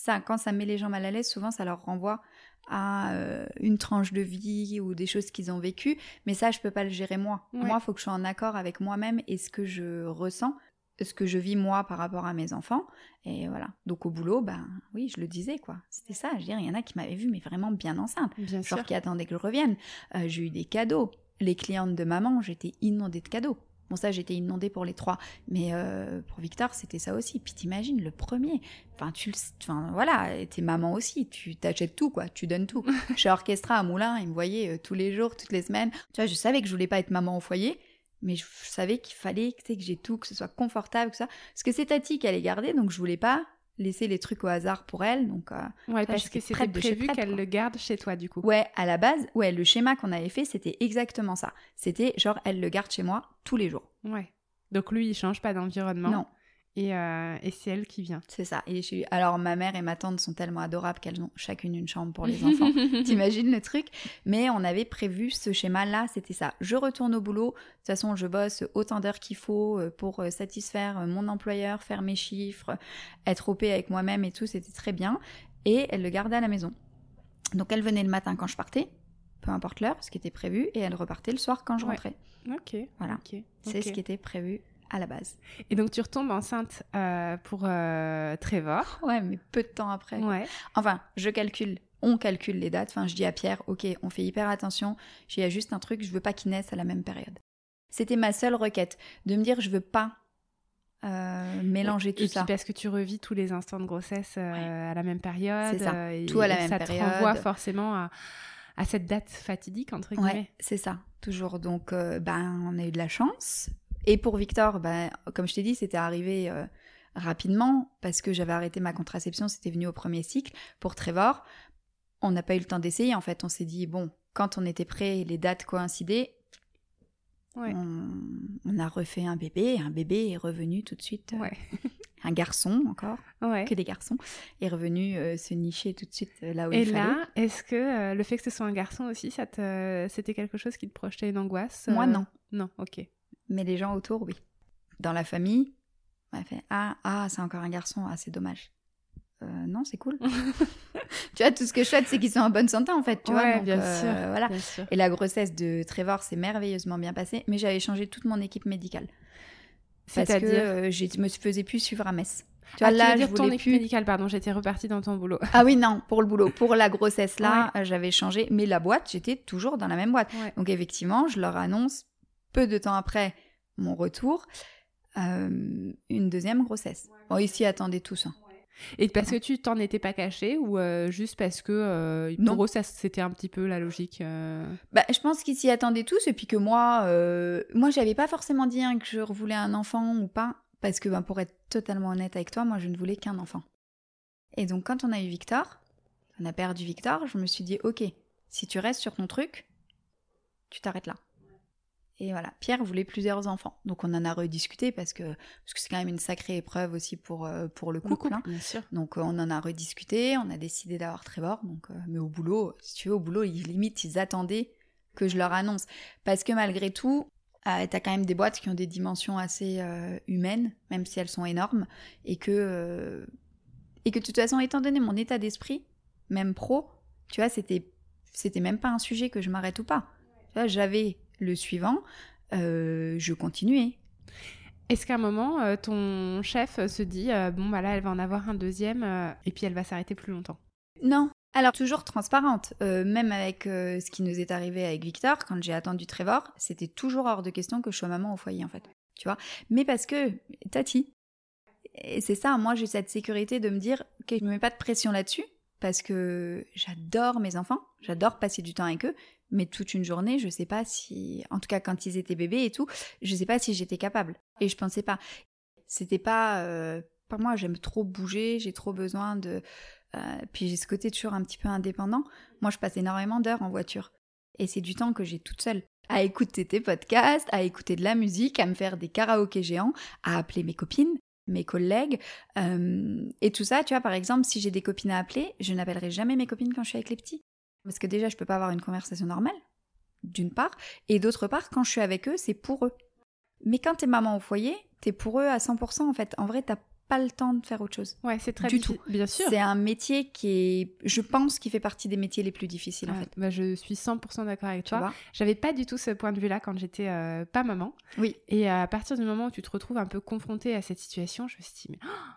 S2: ça, quand ça met les gens mal à l'aise, souvent ça leur renvoie à euh, une tranche de vie ou des choses qu'ils ont vécues, mais ça je peux pas le gérer moi.
S1: Ouais.
S2: Moi, il faut que je sois en accord avec moi-même et ce que je ressens, ce que je vis moi par rapport à mes enfants. Et voilà. Donc au boulot, ben oui, je le disais quoi. C'était ça. Je veux dire, il y en a qui m'avaient vu mais vraiment bien enceinte
S1: Bien sûr.
S2: genre qui attendaient que je revienne. Euh, j'ai eu des cadeaux. Les clientes de maman, j'étais inondée de cadeaux. Bon, ça, j'étais inondée pour les trois. Mais euh, pour Victor, c'était ça aussi. Puis t'imagines, le premier. Enfin, tu le... Enfin, voilà, et t'es maman aussi. Tu t'achètes tout, quoi. Tu donnes tout. Chez Orchestra à Moulin, ils me voyaient euh, tous les jours, toutes les semaines. Tu vois, je savais que je voulais pas être maman au foyer. Mais je savais qu'il fallait sais, que j'ai tout, que ce soit confortable, que ça. Parce que c'est Tati qui allait garder, donc je voulais pas laisser les trucs au hasard pour elle. Donc, euh,
S1: Ouais,
S2: Ça,
S1: parce que c'était prévu qu'elle le garde chez toi du coup.
S2: Ouais, à la base, ouais, le schéma qu'on avait fait, c'était exactement ça. C'était genre, elle le garde chez moi tous les jours.
S1: Ouais. Donc lui, il change pas d'environnement.
S2: Non,
S1: Et, euh, et c'est elle qui vient.
S2: c'est ça. Et je suis- Alors, ma mère et ma tante sont tellement adorables qu'elles ont chacune une chambre pour les enfants. T'imagines le truc? Mais on avait prévu ce schéma-là, c'était ça. Je retourne au boulot, de toute façon, je bosse autant d'heures qu'il faut euh, pour euh, satisfaire mon employeur, faire mes chiffres, être OP avec moi-même et tout, c'était très bien. Et elle le gardait à la maison. Donc elle venait le matin quand je partais, peu importe l'heure, ce qui était prévu, et elle repartait le soir quand je
S1: Ouais.
S2: rentrais.
S1: Ok.
S2: Voilà. C'est ce qui était prévu à la base.
S1: Et donc tu retombes enceinte euh, pour euh, Trevor.
S2: Ouais, mais peu de temps après.
S1: Ouais.
S2: Enfin, je calcule, on calcule les dates. Enfin, je dis à Pierre, ok, on fait hyper attention. Il y a juste un truc, je veux pas qu'il naisse à la même période. C'était ma seule requête, de me dire, je veux pas euh, mélanger tout
S1: et
S2: ça.
S1: puis parce que tu revis tous les instants de grossesse euh,
S2: Ouais.
S1: à la même période.
S2: C'est ça.
S1: euh, et-
S2: Tout à la
S1: et
S2: même
S1: ça te
S2: période.
S1: renvoie forcément à, à cette date fatidique, entre
S2: Ouais,
S1: guillemets.
S2: c'est ça, toujours. Donc, ben, on a eu de la chance. Et pour Victor, ben, comme je t'ai dit, c'était arrivé euh, rapidement parce que j'avais arrêté ma contraception, c'était venu au premier cycle. Pour Trevor, on n'a pas eu le temps d'essayer. En fait, on s'est dit, bon, quand on était prêt, les dates coïncidaient,
S1: Ouais.
S2: on, on a refait un bébé. Et un bébé est revenu tout de suite. euh,
S1: Ouais.
S2: Un garçon, encore,
S1: Ouais.
S2: que des garçons, est revenu euh, se nicher tout de suite là où
S1: Et
S2: il fallait.
S1: là, est-ce que le fait que ce soit un garçon aussi, ça te... c'était quelque chose qui te projetait une angoisse
S2: Moi, non.
S1: Non, ok.
S2: Mais les gens autour, oui. Dans la famille, on a fait Ah, ah c'est encore un garçon, ah, c'est dommage. Euh, non, c'est cool. tu vois, tout ce que je souhaite, c'est qu'ils soient en bonne santé, en fait. Tu vois, donc,
S1: bien
S2: euh,
S1: sûr.
S2: Voilà.
S1: Bien sûr.
S2: Et la grossesse de Trevor s'est merveilleusement bien passée, mais j'avais changé toute mon équipe médicale. Parce que
S1: C'est-à-dire
S2: euh, je me faisais plus suivre à Metz. Tu
S1: Ah,
S2: vois, là,
S1: veux
S2: je
S1: dire ton équipe
S2: plus.
S1: médicale, pardon, j'étais repartie dans ton boulot.
S2: Ah oui, non, pour le boulot. Pour la grossesse, là, euh, j'avais changé. Mais la boîte, j'étais toujours dans la même boîte.
S1: Ouais.
S2: Donc effectivement, je leur annonce peu de temps après mon retour euh, une deuxième grossesse. Bon, ils s'y attendaient tous. hein.
S1: Et parce que tu t'en étais pas caché ou euh, juste parce que euh,
S2: Non.
S1: eux, ça, c'était un petit peu la logique euh,
S2: Bah, je pense qu'ils s'y attendaient tous et puis que moi, moi, j'avais pas forcément dit hein, que je voulais un enfant ou pas, parce que ben, pour être totalement honnête avec toi, moi, je ne voulais qu'un enfant. Et donc quand on a eu Victor, on a perdu Victor, je me suis dit, ok, si tu restes sur ton truc, tu t'arrêtes là. Et voilà, Pierre voulait plusieurs enfants, donc on en a rediscuté parce que parce que c'est quand même une sacrée épreuve aussi pour euh, pour le
S1: le
S2: couple. hein.
S1: bien sûr.
S2: Donc euh, on en a rediscuté, on a décidé d'avoir Trevor. Donc, euh, mais au boulot, si tu veux, au boulot, ils, limite, ils attendaient que je leur annonce. Parce que malgré tout, euh, t'as quand même des boîtes qui ont des dimensions assez euh, humaines, même si elles sont énormes, et que, euh, et que de toute façon, étant donné mon état d'esprit, même pro, tu vois, c'était, c'était même pas un sujet que je m'arrête ou pas. Tu vois, j'avais le suivant, euh, je continuais.
S1: Est-ce qu'à un moment, euh, ton chef se dit euh, bon, bah là, elle va en avoir un deuxième et puis elle va s'arrêter plus longtemps?
S2: Non. Alors, toujours transparente. Même avec ce qui nous est arrivé avec Victor, quand j'ai attendu Trevor, c'était toujours hors de question que je sois maman au foyer, en fait. Tu vois? Mais parce que, Tati. Et c'est ça, moi, j'ai cette sécurité de me dire que je ne mets pas de pression là-dessus, parce que j'adore mes enfants, j'adore passer du temps avec eux, mais toute une journée, je sais pas si. En tout cas, quand ils étaient bébés et tout, je sais pas si j'étais capable. Et je pensais pas. C'était pas. Euh, moi, j'aime trop bouger, j'ai trop besoin de. Euh, puis j'ai ce côté toujours un petit peu indépendant. Moi, je passe énormément d'heures en voiture. Et c'est du temps que j'ai toute seule. À écouter tes podcasts, à écouter de la musique, à me faire des karaokés géants, à appeler mes copines, mes collègues. euh, et tout ça, tu vois, par exemple, si j'ai des copines à appeler, je n'appellerai jamais mes copines quand je suis avec les petits. Parce que déjà, je peux pas avoir une conversation normale, d'une part. Et d'autre part, quand je suis avec eux, c'est pour eux. Mais quand t'es maman au foyer, t'es pour eux à 100% en fait. En vrai, t'as pas le temps de faire autre chose.
S1: Ouais, c'est très
S2: Du tout.
S1: Bien sûr.
S2: C'est un métier qui est, je pense, qui fait partie des métiers les plus difficiles en fait.
S1: bah, je suis 100% d'accord avec toi. J'avais pas du tout ce point de vue-là quand j'étais euh, pas maman.
S2: Oui.
S1: Et à partir du moment où tu te retrouves un peu confrontée à cette situation, je me suis dit, mais oh,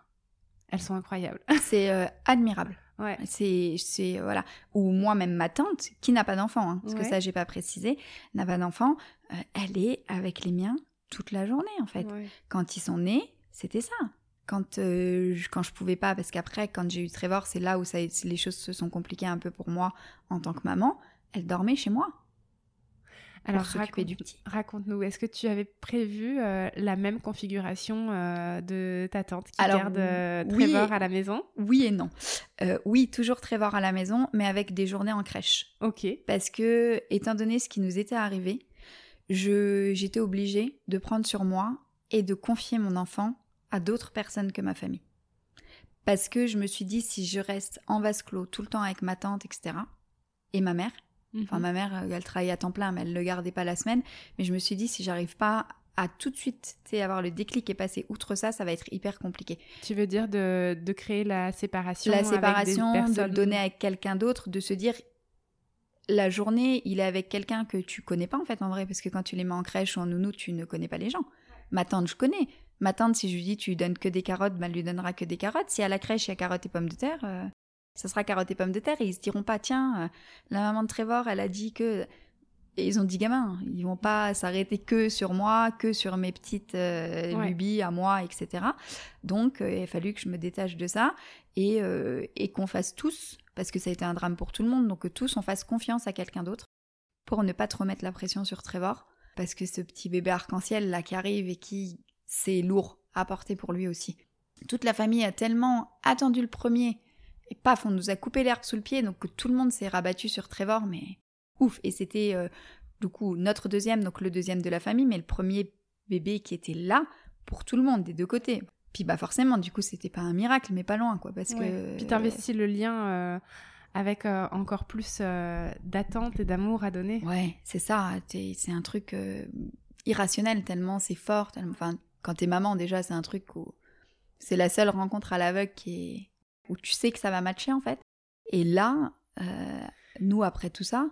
S1: elles sont incroyables.
S2: C'est euh, admirable.
S1: Ouais.
S2: C'est, c'est voilà. Ou moi même ma tante qui n'a pas d'enfant, hein, parce que ça j'ai pas précisé, n'a pas d'enfant. euh, elle est avec les miens toute la journée en fait.
S1: Ouais.
S2: Quand ils sont nés, c'était ça. Quand, euh, je, quand je pouvais pas, parce qu'après, quand j'ai eu Trevor, c'est là où ça, les choses se sont compliquées un peu pour moi en tant que maman. Elle dormait chez moi
S1: Alors, raconte-
S2: du petit.
S1: Raconte-nous, est-ce que tu avais prévu euh, la même configuration euh, de ta tante qui
S2: Alors,
S1: garde
S2: oui.
S1: Trevor à la maison?
S2: Oui et non. Oui, toujours Trevor à la maison, mais avec des journées en crèche.
S1: Ok.
S2: Parce que, étant donné ce qui nous était arrivé, je, j'étais obligée de prendre sur moi et de confier mon enfant à d'autres personnes que ma famille. Parce que je me suis dit, si je reste en vase clos tout le temps avec ma tante, etc., et ma mère, Enfin,
S1: Mhm.
S2: ma mère, euh, elle travaillait à temps plein, mais elle ne le gardait pas la semaine. Mais je me suis dit, si j'arrive pas à tout de suite avoir le déclic et passer outre ça, ça va être hyper compliqué.
S1: Tu veux dire de, de créer la séparation
S2: La séparation, de le donner à quelqu'un d'autre, de se dire la journée, il est avec quelqu'un que tu connais pas en fait en vrai, parce que quand tu les mets en crèche ou en nounou, tu ne connais pas les gens. Ma tante, je connais. Ma tante, si je lui dis tu lui donnes que des carottes, ben, elle lui donnera que des carottes. Si à la crèche il y a carottes et pommes de terre, euh, ça sera carottes et pommes de terre. Et ils se diront pas, tiens, euh, la maman de Trevor, elle a dit que. Et ils ont dit gamins, ils vont pas s'arrêter que sur moi, que sur mes petites euh, lubies à moi, etc. Donc il a fallu que je me détache de ça et, et qu'on fasse tous, parce que ça a été un drame pour tout le monde, donc que tous on fasse confiance à quelqu'un d'autre pour ne pas trop mettre la pression sur Trevor parce que ce petit bébé arc-en-ciel là qui arrive et qui c'est lourd à porter pour lui aussi. Toute la famille a tellement attendu le premier et paf, on nous a coupé l'herbe sous le pied donc tout le monde s'est rabattu sur Trevor mais ouf et c'était euh, du coup notre deuxième donc le deuxième de la famille mais le premier bébé qui était là pour tout le monde des deux côtés. Puis bah forcément du coup c'était pas un miracle mais pas loin quoi parce que
S1: puis t'investis le lien euh, avec euh, encore plus euh, d'attente et d'amour à donner.
S2: Ouais, c'est ça. C'est un truc euh, irrationnel tellement c'est fort. Enfin, quand t'es maman déjà, c'est un truc où c'est la seule rencontre à l'aveugle qui est où tu sais que ça va matcher en fait. Et là, nous après tout ça,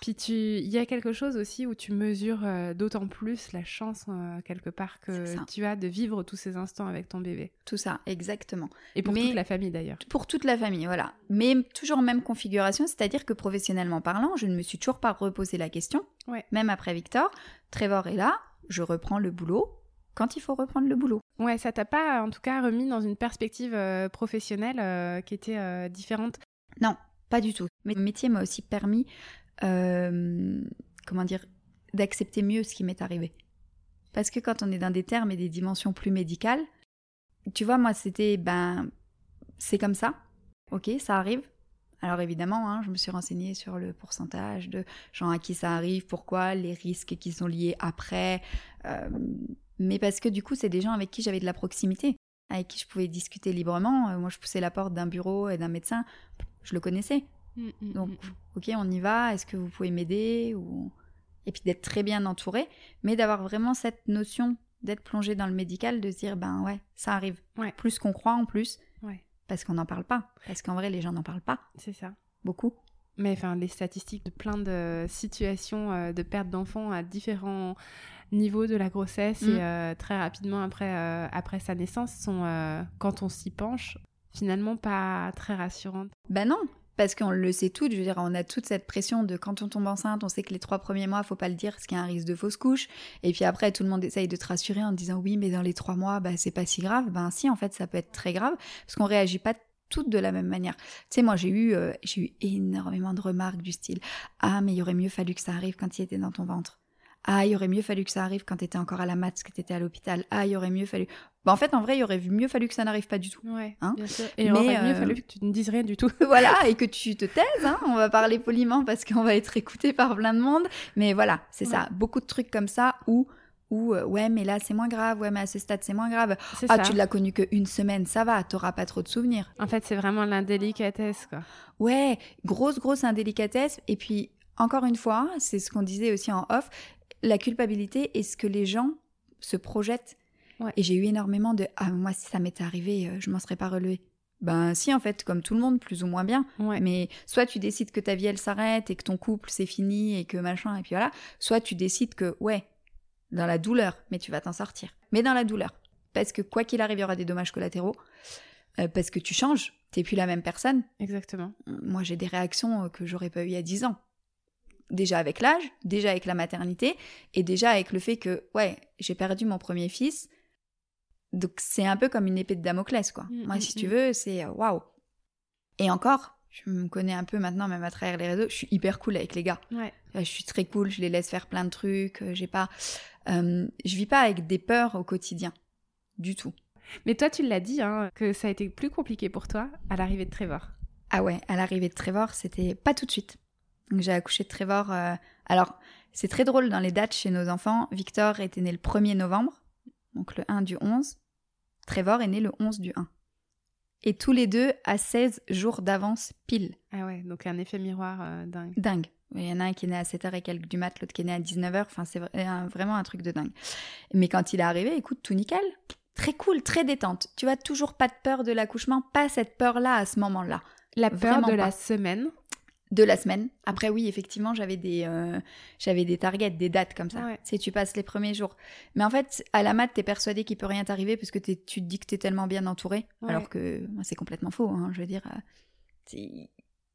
S1: puis tu, il y a quelque chose aussi où tu mesures euh, d'autant plus la chance euh, quelque part que tu as de vivre tous ces instants avec ton bébé.
S2: Tout ça, exactement.
S1: Et pour toute la famille d'ailleurs.
S2: Pour toute la famille, voilà. Mais toujours en même configuration, c'est-à-dire que professionnellement parlant, je ne me suis toujours pas reposé la question. Même après Victor, Trevor est là, je reprends le boulot quand il faut reprendre le boulot.
S1: Ouais, ça t'a pas en tout cas remis dans une perspective euh, professionnelle qui était différente?
S2: Non, pas du tout. Mais métier m'a aussi permis euh, comment dire, d'accepter mieux ce qui m'est arrivé. Parce que quand on est dans des termes et des dimensions plus médicales, tu vois, moi, c'était, ben, c'est comme ça, ok, ça arrive. Alors évidemment, hein, je me suis renseignée sur le pourcentage de gens à qui ça arrive, pourquoi, les risques qui sont liés après. Euh, mais parce que du coup, c'est des gens avec qui j'avais de la proximité, avec qui je pouvais discuter librement. Euh, moi, je poussais la porte d'un bureau et d'un médecin, je le connaissais. Mm, mm, Donc, mm, ok, on y va, est-ce que vous pouvez m'aider ou... Et puis d'être très bien entouré, mais d'avoir vraiment cette notion d'être plongé dans le médical, de se dire, ben ouais, ça arrive. Plus qu'on croit en plus, parce qu'on n'en parle pas. Parce qu'en vrai, les gens n'en parlent pas.
S1: C'est ça.
S2: Beaucoup.
S1: Mais enfin, les statistiques de plein de situations euh, de perte d'enfants à différents niveaux de la grossesse et euh, très rapidement après, euh, après sa naissance sont, quand on s'y penche, finalement pas très rassurantes.
S2: Ben non, parce qu'on le sait tout, je veux dire, on a toute cette pression de quand on tombe enceinte, on sait que les trois premiers mois, faut pas le dire parce qu'il y a un risque de fausse couche. Et puis après, tout le monde essaye de te rassurer en disant oui, mais dans les trois mois, bah, c'est pas si grave. Ben si, en fait, ça peut être très grave parce qu'on réagit pas toutes de la même manière. Tu sais, moi, j'ai eu, euh, j'ai eu énormément de remarques du style Ah, mais il aurait mieux fallu que ça arrive quand il était dans ton ventre. Ah, il aurait mieux fallu que ça arrive quand t'étais encore à la maths, que t'étais à l'hôpital. Ah, il aurait mieux fallu. Bah, en fait, en vrai, il aurait mieux fallu que ça n'arrive pas du tout.
S1: Ouais, hein bien sûr. Et il aurait mieux euh, fallu que tu ne dises rien du tout.
S2: voilà, et que tu te taises. Hein on va parler poliment parce qu'on va être écouté par plein de monde. Mais voilà, c'est ça. Beaucoup de trucs comme ça où où euh, ouais mais là c'est moins grave ouais mais à ce stade c'est moins grave ah tu l'as connu qu'une semaine ça va t'auras pas trop de souvenirs
S1: en fait c'est vraiment l'indélicatesse quoi
S2: ouais grosse grosse indélicatesse et puis encore une fois c'est ce qu'on disait aussi en off la culpabilité est ce que les gens se projettent. Et j'ai eu énormément de Ah, moi, si ça m'était arrivé, euh, je m'en serais pas relevé. Ben, si, en fait, comme tout le monde, plus ou moins bien. Mais soit tu décides que ta vie, elle s'arrête et que ton couple, c'est fini et que machin, et puis voilà. Soit tu décides que, ouais, dans la douleur, mais tu vas t'en sortir. Mais dans la douleur. Parce que quoi qu'il arrive, il y aura des dommages collatéraux. Euh, parce que tu changes, t'es plus la même personne.
S1: Exactement.
S2: Moi, j'ai des réactions euh, que j'aurais pas eues il y a 10 ans déjà avec l'âge, déjà avec la maternité, et déjà avec le fait que, ouais, j'ai perdu mon premier fils. Donc c'est un peu comme une épée de Damoclès, quoi. Mm, Moi, mm, si tu mm. veux, c'est euh, waouh. Et encore, je me connais un peu maintenant, même à travers les réseaux, je suis hyper cool avec les gars.
S1: Ouais.
S2: Euh, je suis très cool, je les laisse faire plein de trucs, euh, j'ai pas... je vis pas avec des peurs au quotidien, du tout.
S1: Mais toi, tu l'as dit, hein, que ça a été plus compliqué pour toi à l'arrivée de Trevor.
S2: Ah ouais, à l'arrivée de Trevor, c'était pas tout de suite. Donc j'ai accouché de Trevor. Euh, alors, c'est très drôle dans les dates chez nos enfants. Victor était né le 1er novembre, donc le 1 du 11. Trevor est né le 11 du 1. et tous les deux à 16 jours d'avance pile.
S1: Ah ouais, donc un effet miroir euh, dingue.
S2: Dingue. Il y en a un qui est né à 7h et quelques du mat, l'autre qui est né à 19h. Enfin, c'est vraiment un truc de dingue. Mais quand il est arrivé, écoute, tout nickel. Très cool, très détente. Tu as toujours pas de peur de l'accouchement, pas cette peur-là à ce moment-là.
S1: La peur de la semaine
S2: de la semaine. Après, oui, effectivement, j'avais des, euh, j'avais des targets, des dates comme ça. Si tu passes les premiers jours. Mais en fait, à la mat, t'es persuadé qu'il peut rien t'arriver parce que tu te dis que t'es tellement bien entouré. Alors que c'est complètement faux. Hein, je veux dire, euh,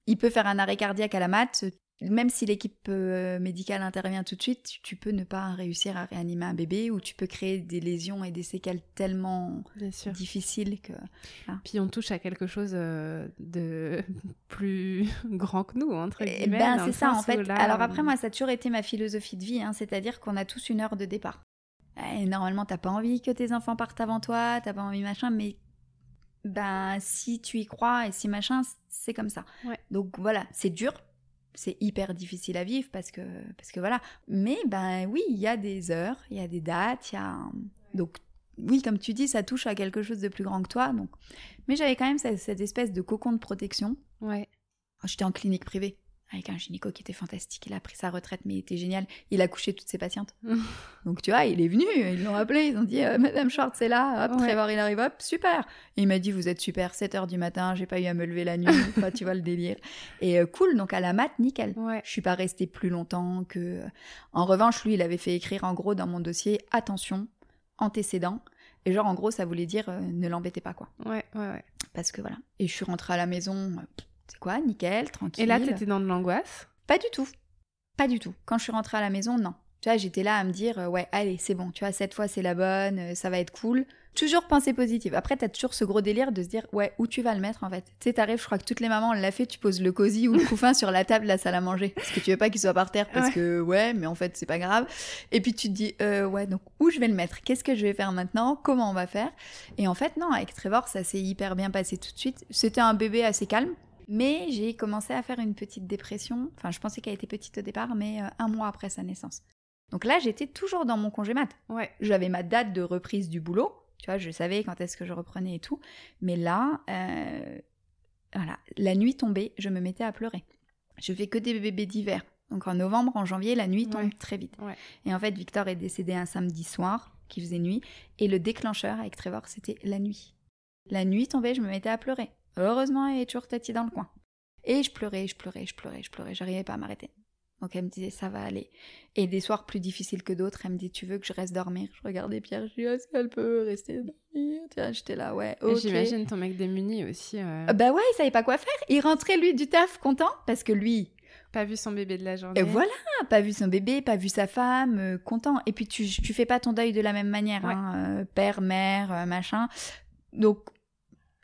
S2: il peut faire un arrêt cardiaque à la mat même si l'équipe euh, médicale intervient tout de suite, tu peux ne pas réussir à réanimer un bébé ou tu peux créer des lésions et des séquelles tellement difficiles que.
S1: Puis on touche à quelque chose euh, de plus grand que nous, entre
S2: eh
S1: guillemets.
S2: Ben, c'est ça, en fait. Alors après, moi, ça a toujours été ma philosophie de vie, hein, c'est-à-dire qu'on a tous une heure de départ. Et normalement, t'as pas envie que tes enfants partent avant toi, t'as pas envie machin, mais ben si tu y crois et si machin, c'est comme ça. Donc voilà, c'est dur, c'est hyper difficile à vivre parce que, parce que voilà. Mais ben oui, il y a des heures, il y a des dates, il y a. Donc oui, comme tu dis, ça touche à quelque chose de plus grand que toi. Donc... Mais j'avais quand même cette, cette, espèce de cocon de protection.
S1: Ouais.
S2: J'étais en clinique privée avec un gynéco qui était fantastique. Il a pris sa retraite, mais il était génial. Il a couché toutes ses patientes. Donc, tu vois, il est venu, ils l'ont appelé, ils ont dit euh, Madame Schwartz c'est là, hop, Trevor, il arrive, hop, super. Et il m'a dit Vous êtes super, 7 h du matin, j'ai pas eu à me lever la nuit, tu vois le délire. Et euh, cool, donc à la mat, nickel.
S1: Ouais.
S2: Je suis pas restée plus longtemps que. En revanche, lui, il avait fait écrire en gros dans mon dossier Attention, antécédent. Et genre, en gros, ça voulait dire euh, ne l'embêtez pas, quoi.
S1: Ouais, ouais, ouais.
S2: Parce que voilà. Et je suis rentrée à la maison c'est quoi, nickel, tranquille.
S1: Et là, t'étais dans de l'angoisse?
S2: Pas du tout. Pas du tout. Quand je suis rentrée à la maison, non. Tu vois, j'étais là à me dire, euh, ouais, allez, c'est bon, tu vois, cette fois c'est la bonne, euh, ça va être cool. Toujours penser positive. Après, t'as toujours ce gros délire de se dire, ouais, où tu vas le mettre en fait? Tu sais, t'arrives, je crois que toutes les mamans, on l'a fait, tu poses le cosy ou le couffin sur la table de la salle à manger. Parce que tu veux pas qu'il soit par terre parce que, ouais, mais en fait, c'est pas grave. Et puis tu te dis, euh, ouais, donc où je vais le mettre? Qu'est-ce que je vais faire maintenant? Comment on va faire? Et en fait, non, avec Trevor, ça s'est hyper bien passé tout de suite. C'était un bébé assez calme. Mais j'ai commencé à faire une petite dépression. Enfin, je pensais qu'elle était petite au départ, mais euh, un mois après sa naissance. Donc là, j'étais toujours dans mon congé mat.
S1: Ouais.
S2: J'avais ma date de reprise du boulot. Tu vois, je savais quand est-ce que je reprenais et tout. Mais là, euh, voilà, la nuit tombée, je me mettais à pleurer. Je fais que des bébés d'hiver. Donc en novembre, en janvier, la nuit tombe très vite. Et en fait, Victor est décédé un samedi soir, qui faisait nuit. Et le déclencheur avec Trevor, c'était la nuit. La nuit tombée, je me mettais à pleurer. Heureusement, elle est toujours tati dans le coin. Et je pleurais, je pleurais, je pleurais, je pleurais, j'arrivais pas à m'arrêter. Donc elle me disait ça va aller. Et des soirs plus difficiles que d'autres, elle me dit tu veux que je reste dormir? Je regardais Pierre, je dis est-ce qu'elle peut rester dormir J'étais là ouais. ok.
S1: J'imagine ton mec démuni aussi. Euh.
S2: Ah bah ouais, il savait pas quoi faire. Il rentrait lui du taf content parce que lui.
S1: Pas vu son bébé de la journée.
S2: Et voilà, pas vu son bébé, pas vu sa femme, euh, content. Et puis tu, tu fais pas ton deuil de la même manière, hein, euh, père, mère, machin. Donc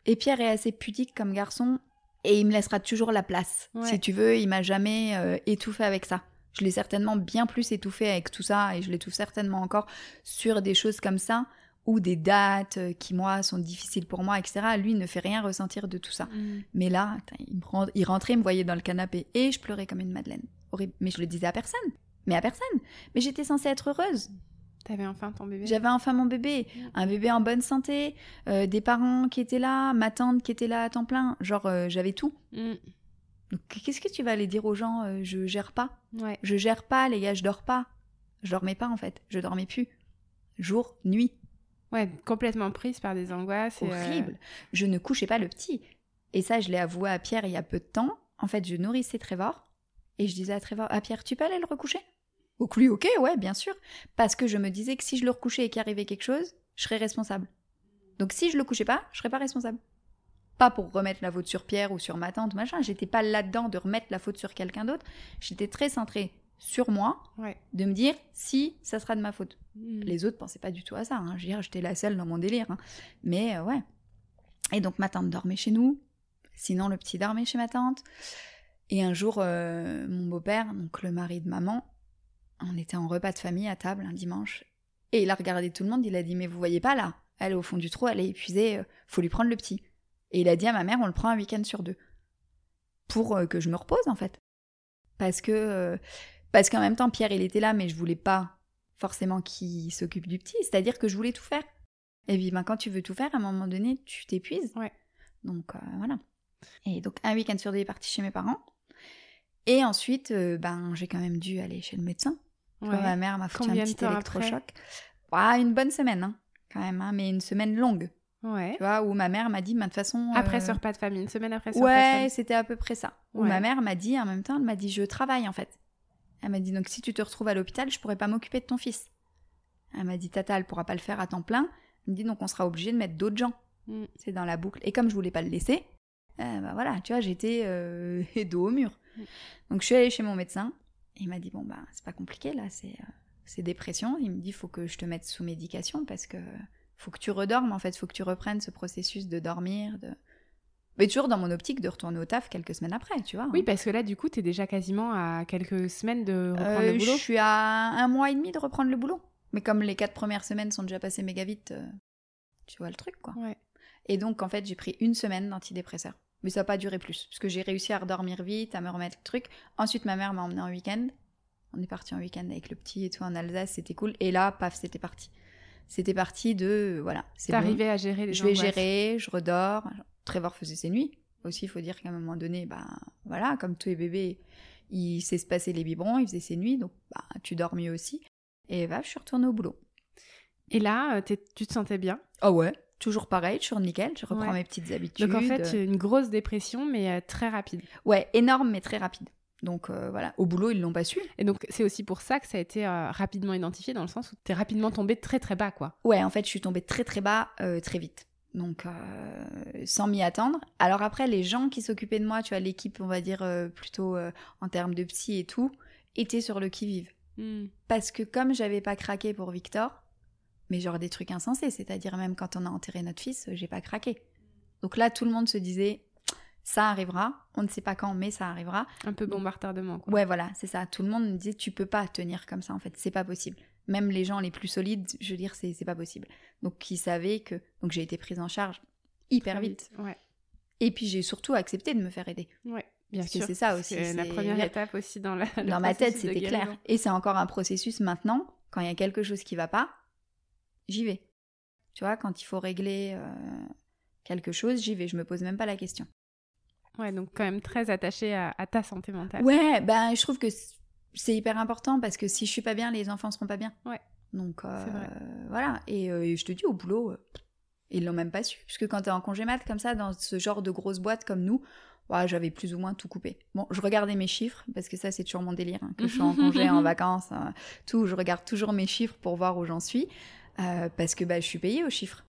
S2: et Pierre est assez pudique comme garçon et il me laissera toujours la place. Si tu veux, il m'a jamais euh, étouffé avec ça. Je l'ai certainement bien plus étouffé avec tout ça et je l'étouffe certainement encore sur des choses comme ça ou des dates euh, qui moi sont difficiles pour moi, etc. Lui ne fait rien ressentir de tout ça. Mm. Mais là, il, il rentrait, il me voyait dans le canapé et je pleurais comme une madeleine. Horrible. Mais je le disais à personne. Mais à personne. Mais j'étais censée être heureuse.
S1: T'avais enfin ton bébé?
S2: J'avais enfin mon bébé. Un bébé en bonne santé, euh, des parents qui étaient là, ma tante qui était là à temps plein. Genre, euh, j'avais tout. Mm. Donc, qu'est-ce que tu vas aller dire aux gens euh, Je gère pas?
S1: Ouais.
S2: Je gère pas, les gars, je dors pas. Je dormais pas, en fait. Je dormais plus. Jour, nuit.
S1: Ouais, complètement prise par des angoisses.
S2: Horrible. Je ne couchais pas le petit. Et ça, je l'ai avoué à Pierre il y a peu de temps. En fait, je nourrissais Trévor. Et je disais à Trévor, ah Pierre, tu peux aller le recoucher? Au lui, ok, ouais, bien sûr. Parce que je me disais que si je le recouchais et qu'il arrivait quelque chose, je serais responsable. Donc si je le couchais pas, je serais pas responsable. Pas pour remettre la faute sur Pierre ou sur ma tante, machin. J'étais pas là-dedans de remettre la faute sur quelqu'un d'autre. J'étais très centrée sur moi, de me dire si ça sera de ma faute. Hmm. Les autres pensaient pas du tout à ça. Hein. J'étais la seule dans mon délire. Hein. Mais euh, ouais. Et donc ma tante dormait chez nous. Sinon, le petit dormait chez ma tante. Et un jour, euh, mon beau-père, donc le mari de maman, on était en repas de famille à table un dimanche. Et il a regardé tout le monde, il a dit Mais vous voyez pas là Elle est au fond du trou, elle est épuisée, euh, faut lui prendre le petit. Et il a dit à ma mère On le prend un week-end sur deux. Pour euh, que je me repose en fait. Parce que. Euh, parce qu'en même temps, Pierre, il était là, mais je voulais pas forcément qu'il s'occupe du petit. C'est-à-dire que je voulais tout faire. Et puis, ben, quand tu veux tout faire, à un moment donné, tu t'épuises.
S1: Ouais.
S2: Donc euh, voilà. Et donc un week-end sur deux, il est parti chez mes parents. Et ensuite, euh, ben, j'ai quand même dû aller chez le médecin. Vois,
S1: Ouais.
S2: Ma mère m'a foutu
S1: Combien
S2: un petit électrochoc. Ah, une bonne semaine, hein, quand même, hein, mais une semaine longue.
S1: Ouais.
S2: Tu vois, où ma mère m'a dit, de toute façon.
S1: Après
S2: euh,
S1: ce repas de famille, une semaine après ce repas de
S2: Ouais,
S1: famille.
S2: c'était à peu près ça. Où
S1: Ouais.
S2: ma mère m'a dit, en même temps, elle m'a dit, je travaille en fait. Elle m'a dit, donc si tu te retrouves à l'hôpital, je pourrais pas m'occuper de ton fils. Elle m'a dit, Tata, elle pourra pas le faire à temps plein. Elle me dit, donc on sera obligé de mettre d'autres gens.
S1: Mm.
S2: C'est dans la boucle. Et comme je voulais pas le laisser, euh, bah voilà, tu vois, j'étais euh, dos au mur.
S1: Mm.
S2: Donc je suis allée chez mon médecin. Il m'a dit, bon, bah, c'est pas compliqué là, c'est euh, c'est dépression. Il me dit, faut que je te mette sous médication parce que faut que tu redormes en fait, faut que tu reprennes ce processus de dormir, de. Mais toujours dans mon optique de retourner au taf quelques semaines après, tu vois.
S1: Oui, parce que là, du coup, t'es déjà quasiment à quelques semaines de reprendre
S2: Euh,
S1: le
S2: je
S1: boulot.
S2: suis à un mois et demi de reprendre le boulot. Mais comme les quatre premières semaines sont déjà passées méga vite, euh, tu vois le truc quoi.
S1: Ouais.
S2: Et donc, en fait, j'ai pris une semaine d'antidépresseurs. Mais ça n'a pas duré plus, parce que j'ai réussi à redormir vite, à me remettre le truc. Ensuite, ma mère m'a emmené en week-end. On est parti en week-end avec le petit et tout en Alsace, c'était cool. Et là, paf, c'était parti. C'était parti de, voilà, c'est bon.
S1: T'arrivais à gérer les
S2: Je vais gérer, je redors. Trevor faisait ses nuits. Aussi, il faut dire qu'à un moment donné, bah, voilà, comme tous les bébés, il sait se passer les biberons, il faisait ses nuits, donc bah, tu dors mieux aussi. Et bah, je suis retournée au boulot.
S1: Et là, euh, tu te sentais bien?
S2: Ah ouais Toujours pareil, toujours nickel, je reprends
S1: Ouais.
S2: mes petites habitudes.
S1: Donc en fait, une grosse dépression, mais euh, très rapide.
S2: Ouais, énorme mais très rapide. Donc euh, voilà, au boulot, ils l'ont pas su.
S1: Et donc c'est aussi pour ça que ça a été euh, rapidement identifié, dans le sens où t'es rapidement tombé très très bas, quoi.
S2: Ouais, en fait, je suis tombée très très bas euh, très vite. Donc, sans m'y attendre. Alors après, les gens qui s'occupaient de moi, tu vois, l'équipe, on va dire, plutôt en termes de psy et tout, étaient sur le qui-vive.
S1: Hmm.
S2: Parce que comme j'avais pas craqué pour Victor, mais genre des trucs insensés, c'est-à-dire même quand on a enterré notre fils, j'ai pas craqué. Donc là, tout le monde se disait, ça arrivera, on ne sait pas quand, mais ça arrivera.
S1: Un peu bombardement, quoi.
S2: Ouais, voilà, c'est ça. Tout le monde me disait, tu peux pas tenir comme ça, en fait, c'est pas possible. Même les gens les plus solides, je veux dire, c'est pas possible. Donc, ils savaient que. Donc, j'ai été prise en charge hyper vite.
S1: Ouais.
S2: Et puis, j'ai surtout accepté de me faire aider.
S1: Ouais, bien
S2: Parce que
S1: sûr.
S2: c'est ça aussi,
S1: C'est la première étape aussi dans la.
S2: Dans ma tête, c'était clair. Et c'est encore un processus maintenant. Quand il y a quelque chose qui va pas, j'y vais. Tu vois, quand il faut régler euh, quelque chose, j'y vais. Je me pose même pas la question.
S1: Ouais, donc quand même très attaché à, à ta santé mentale.
S2: Ouais, ben je trouve que c'est hyper important parce que si je suis pas bien, les enfants seront pas bien.
S1: Ouais.
S2: Donc euh,
S1: vrai.
S2: voilà. Et, euh, et je te dis, au boulot, ils l'ont même pas su. Parce que quand t'es en congé mat comme ça, dans ce genre de grosse boîte comme nous, ouais, j'avais plus ou moins tout coupé. Bon, je regardais mes chiffres parce que ça, c'est toujours mon délire. hein, que je suis en congé, en vacances, euh, tout. Je regarde toujours mes chiffres pour voir où j'en suis. Euh, parce que bah, je suis payée aux chiffres.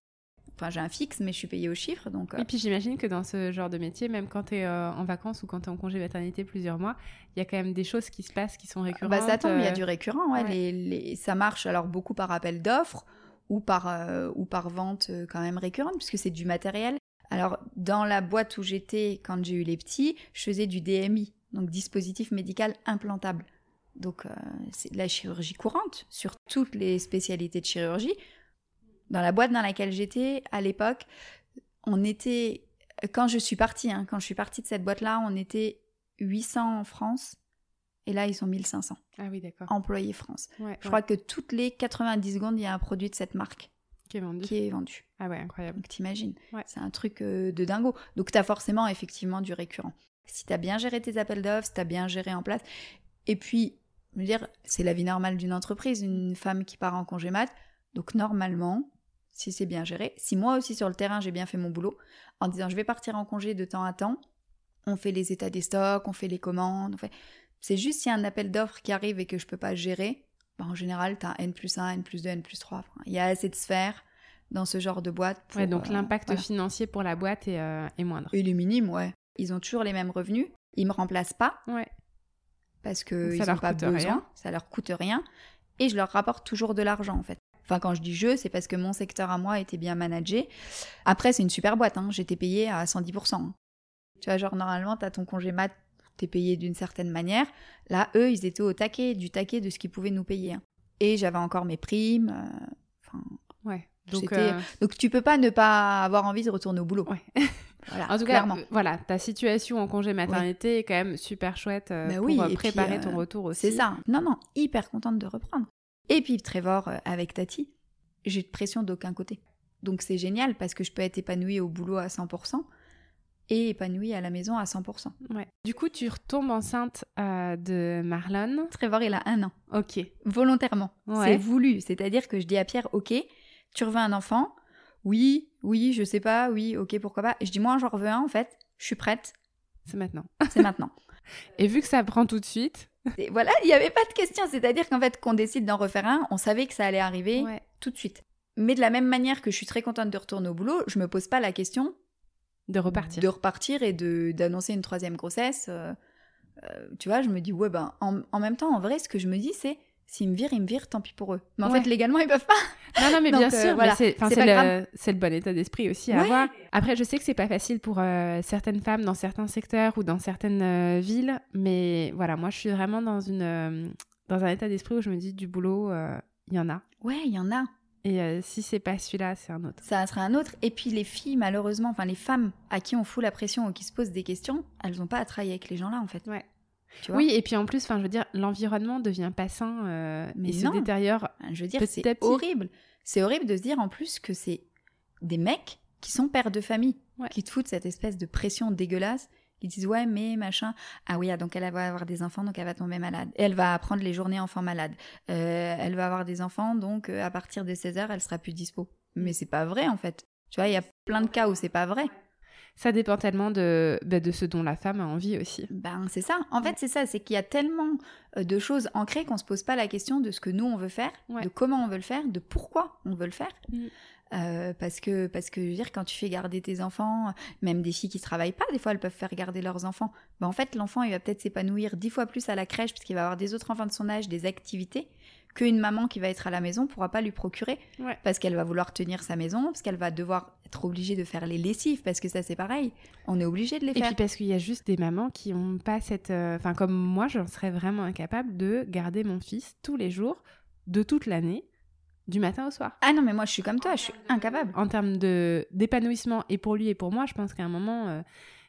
S2: Enfin, j'ai un fixe, mais je suis payée aux chiffres. Donc, euh,
S1: Et puis j'imagine que dans ce genre de métier, même quand tu es en vacances ou quand tu es en congé maternité plusieurs mois, il y a quand même des choses qui se passent qui sont récurrentes.
S2: Bah, ça tombe, il y a
S1: euh,
S2: du récurrent. Ouais,
S1: ouais.
S2: Les, les- ça marche alors beaucoup par appel d'offres ou par, euh, ou par vente euh, quand même récurrente, puisque c'est du matériel. Alors, dans la boîte où j'étais quand j'ai eu les petits, je faisais du DMI, donc dispositif médical implantable. Donc, euh, c'est de la chirurgie courante sur toutes les spécialités de chirurgie. Dans la boîte dans laquelle j'étais à l'époque, on était, quand je suis partie, hein, quand je suis partie de cette boîte-là, on était 800 en France, et là, ils sont 1500
S1: Ah oui, d'accord.
S2: employés France.
S1: Ouais,
S2: Je crois que toutes les 90 secondes, il y a un produit de cette marque
S1: qui est vendu.
S2: qui est vendu.
S1: Ah ouais, incroyable.
S2: Donc t'imagines,
S1: Ouais.
S2: c'est un truc euh, de dingo. Donc t'as forcément effectivement du récurrent. Si t'as bien géré tes appels d'offres, si t'as bien géré en place, et puis, veux dire, c'est la vie normale d'une entreprise, une femme qui part en congé mat. Donc normalement, si c'est bien géré, si moi aussi sur le terrain j'ai bien fait mon boulot, en disant je vais partir en congé de temps à temps, on fait les états des stocks, on fait les commandes, on fait... C'est juste s'il y a un appel d'offres qui arrive et que je peux pas gérer, bah, en général, tu as N plus 1, N plus 2, N plus 3. Enfin, Il y a assez de sphères dans ce genre de boîte. Pour,
S1: Ouais, donc
S2: euh,
S1: l'impact
S2: voilà.
S1: financier pour la boîte est, euh, est moindre.
S2: Il est minime, ouais. Ils ont toujours les mêmes revenus. Ils me remplacent pas
S1: Ouais.
S2: Parce
S1: Ça
S2: qu'ils n'ont pas besoin.
S1: rien.
S2: Ça leur coûte rien. Et je leur rapporte toujours de l'argent, en fait. Enfin, quand je dis je, c'est parce que mon secteur à moi était bien managé. Après, c'est une super boîte. Hein. J'étais payée à 110%. hein. Tu vois, genre, normalement, tu as ton congé mat, tu es payé d'une certaine manière. Là, eux, ils étaient au taquet, du taquet de ce qu'ils pouvaient nous payer. hein. Et j'avais encore mes primes. euh,
S1: Ouais. Donc, euh,
S2: donc tu peux pas ne pas avoir envie de retourner au boulot.
S1: Ouais.
S2: Voilà,
S1: en tout cas,
S2: clairement.
S1: euh, voilà, ta situation en congé maternité est quand même super chouette euh,
S2: Bah
S1: pour
S2: oui,
S1: euh,
S2: puis,
S1: préparer
S2: euh,
S1: ton retour aussi.
S2: C'est ça. Non, non, hyper contente de reprendre. Et puis Trevor avec Tati, j'ai de pression d'aucun côté. Donc c'est génial parce que je peux être épanouie au boulot à 100%. et épanoui à la maison à 100%.
S1: Ouais. Du coup, tu retombes enceinte euh, de Marlon.
S2: Trevor, il a un an.
S1: Ok.
S2: Volontairement.
S1: Ouais.
S2: C'est voulu. C'est-à-dire que je dis à Pierre, ok, tu veux un enfant? Oui, oui, je sais pas, oui, ok, pourquoi pas. Et je dis, moi, j'en veux un, en fait. Je suis prête.
S1: C'est maintenant.
S2: C'est maintenant.
S1: Et vu que ça prend tout de suite?
S2: Et voilà, il n'y avait pas de question. C'est-à-dire qu'en fait, qu'on décide d'en refaire un, on savait que ça allait arriver
S1: Ouais.
S2: tout de suite. Mais de la même manière que je suis très contente de retourner au boulot, je me pose pas la question
S1: De repartir.
S2: de repartir et de d'annoncer une troisième grossesse. euh, euh, tu vois, je me dis, ouais, ben, en, en même temps, en vrai, ce que je me dis, c'est, s'ils me virent, ils me virent, tant pis pour eux. Mais en
S1: Ouais.
S2: fait, légalement, ils peuvent pas.
S1: Non, non, mais
S2: Donc,
S1: bien
S2: euh,
S1: sûr,
S2: voilà.
S1: c'est le, bon état d'esprit aussi à
S2: Ouais.
S1: avoir. Après, je sais que c'est pas facile pour euh, certaines femmes dans certains secteurs ou dans certaines euh, villes, mais voilà, moi je suis vraiment dans, une, euh, dans un état d'esprit où je me dis du boulot, il y en a.
S2: Ouais, il y en a.
S1: Et euh, si c'est pas celui-là, c'est un autre.
S2: Ça sera un autre. Et puis, les filles, malheureusement, enfin, les femmes à qui on fout la pression ou qui se posent des questions, elles n'ont pas à travailler avec les gens-là, en fait.
S1: Ouais.
S2: Tu vois
S1: Oui, et puis en plus, enfin, je veux dire, l'environnement devient pas sain euh,
S2: Mais
S1: et se
S2: non.
S1: détériore.
S2: Je veux dire, c'est horrible. C'est horrible de se dire, en plus, que c'est des mecs qui sont pères de famille,
S1: Ouais.
S2: qui te foutent cette espèce de pression dégueulasse. Ils disent, ouais, mais machin. Ah oui, ah, donc elle va avoir des enfants, donc elle va tomber malade. Elle va prendre les journées enfants malades. Euh, elle va avoir des enfants, donc euh, à partir de 16h, elle sera plus dispo. Mais c'est pas vrai, en fait. Tu vois, il y a plein de cas où c'est pas vrai.
S1: Ça dépend tellement de, bah, de ce dont la femme a envie aussi.
S2: Ben, c'est ça. En fait, c'est ça. C'est qu'il y a tellement euh, de choses ancrées qu'on se pose pas la question de ce que nous, on veut faire,
S1: Ouais.
S2: de comment on veut le faire, de pourquoi on veut le faire.
S1: Mm.
S2: Euh, parce que, parce que, je veux dire, quand tu fais garder tes enfants, même des filles qui travaillent pas, des fois, elles peuvent faire garder leurs enfants. Ben, en fait, l'enfant, il va peut-être s'épanouir dix fois plus à la crèche, parce qu'il va avoir des autres enfants de son âge, des activités, qu'une maman qui va être à la maison pourra pas lui procurer.
S1: Ouais.
S2: Parce qu'elle va vouloir tenir sa maison, parce qu'elle va devoir être obligée de faire les lessives, parce que ça, c'est pareil. On est obligé de les
S1: Et
S2: faire.
S1: puis parce qu'il y a juste des mamans qui ont pas cette... euh, Enfin, comme moi, j'en serais vraiment incapable de garder mon fils tous les jours, de toute l'année, du matin au soir.
S2: Ah non, mais moi, je suis comme toi, je suis incapable.
S1: En termes de d'épanouissement, et pour lui et pour moi, je pense qu'à un moment, euh,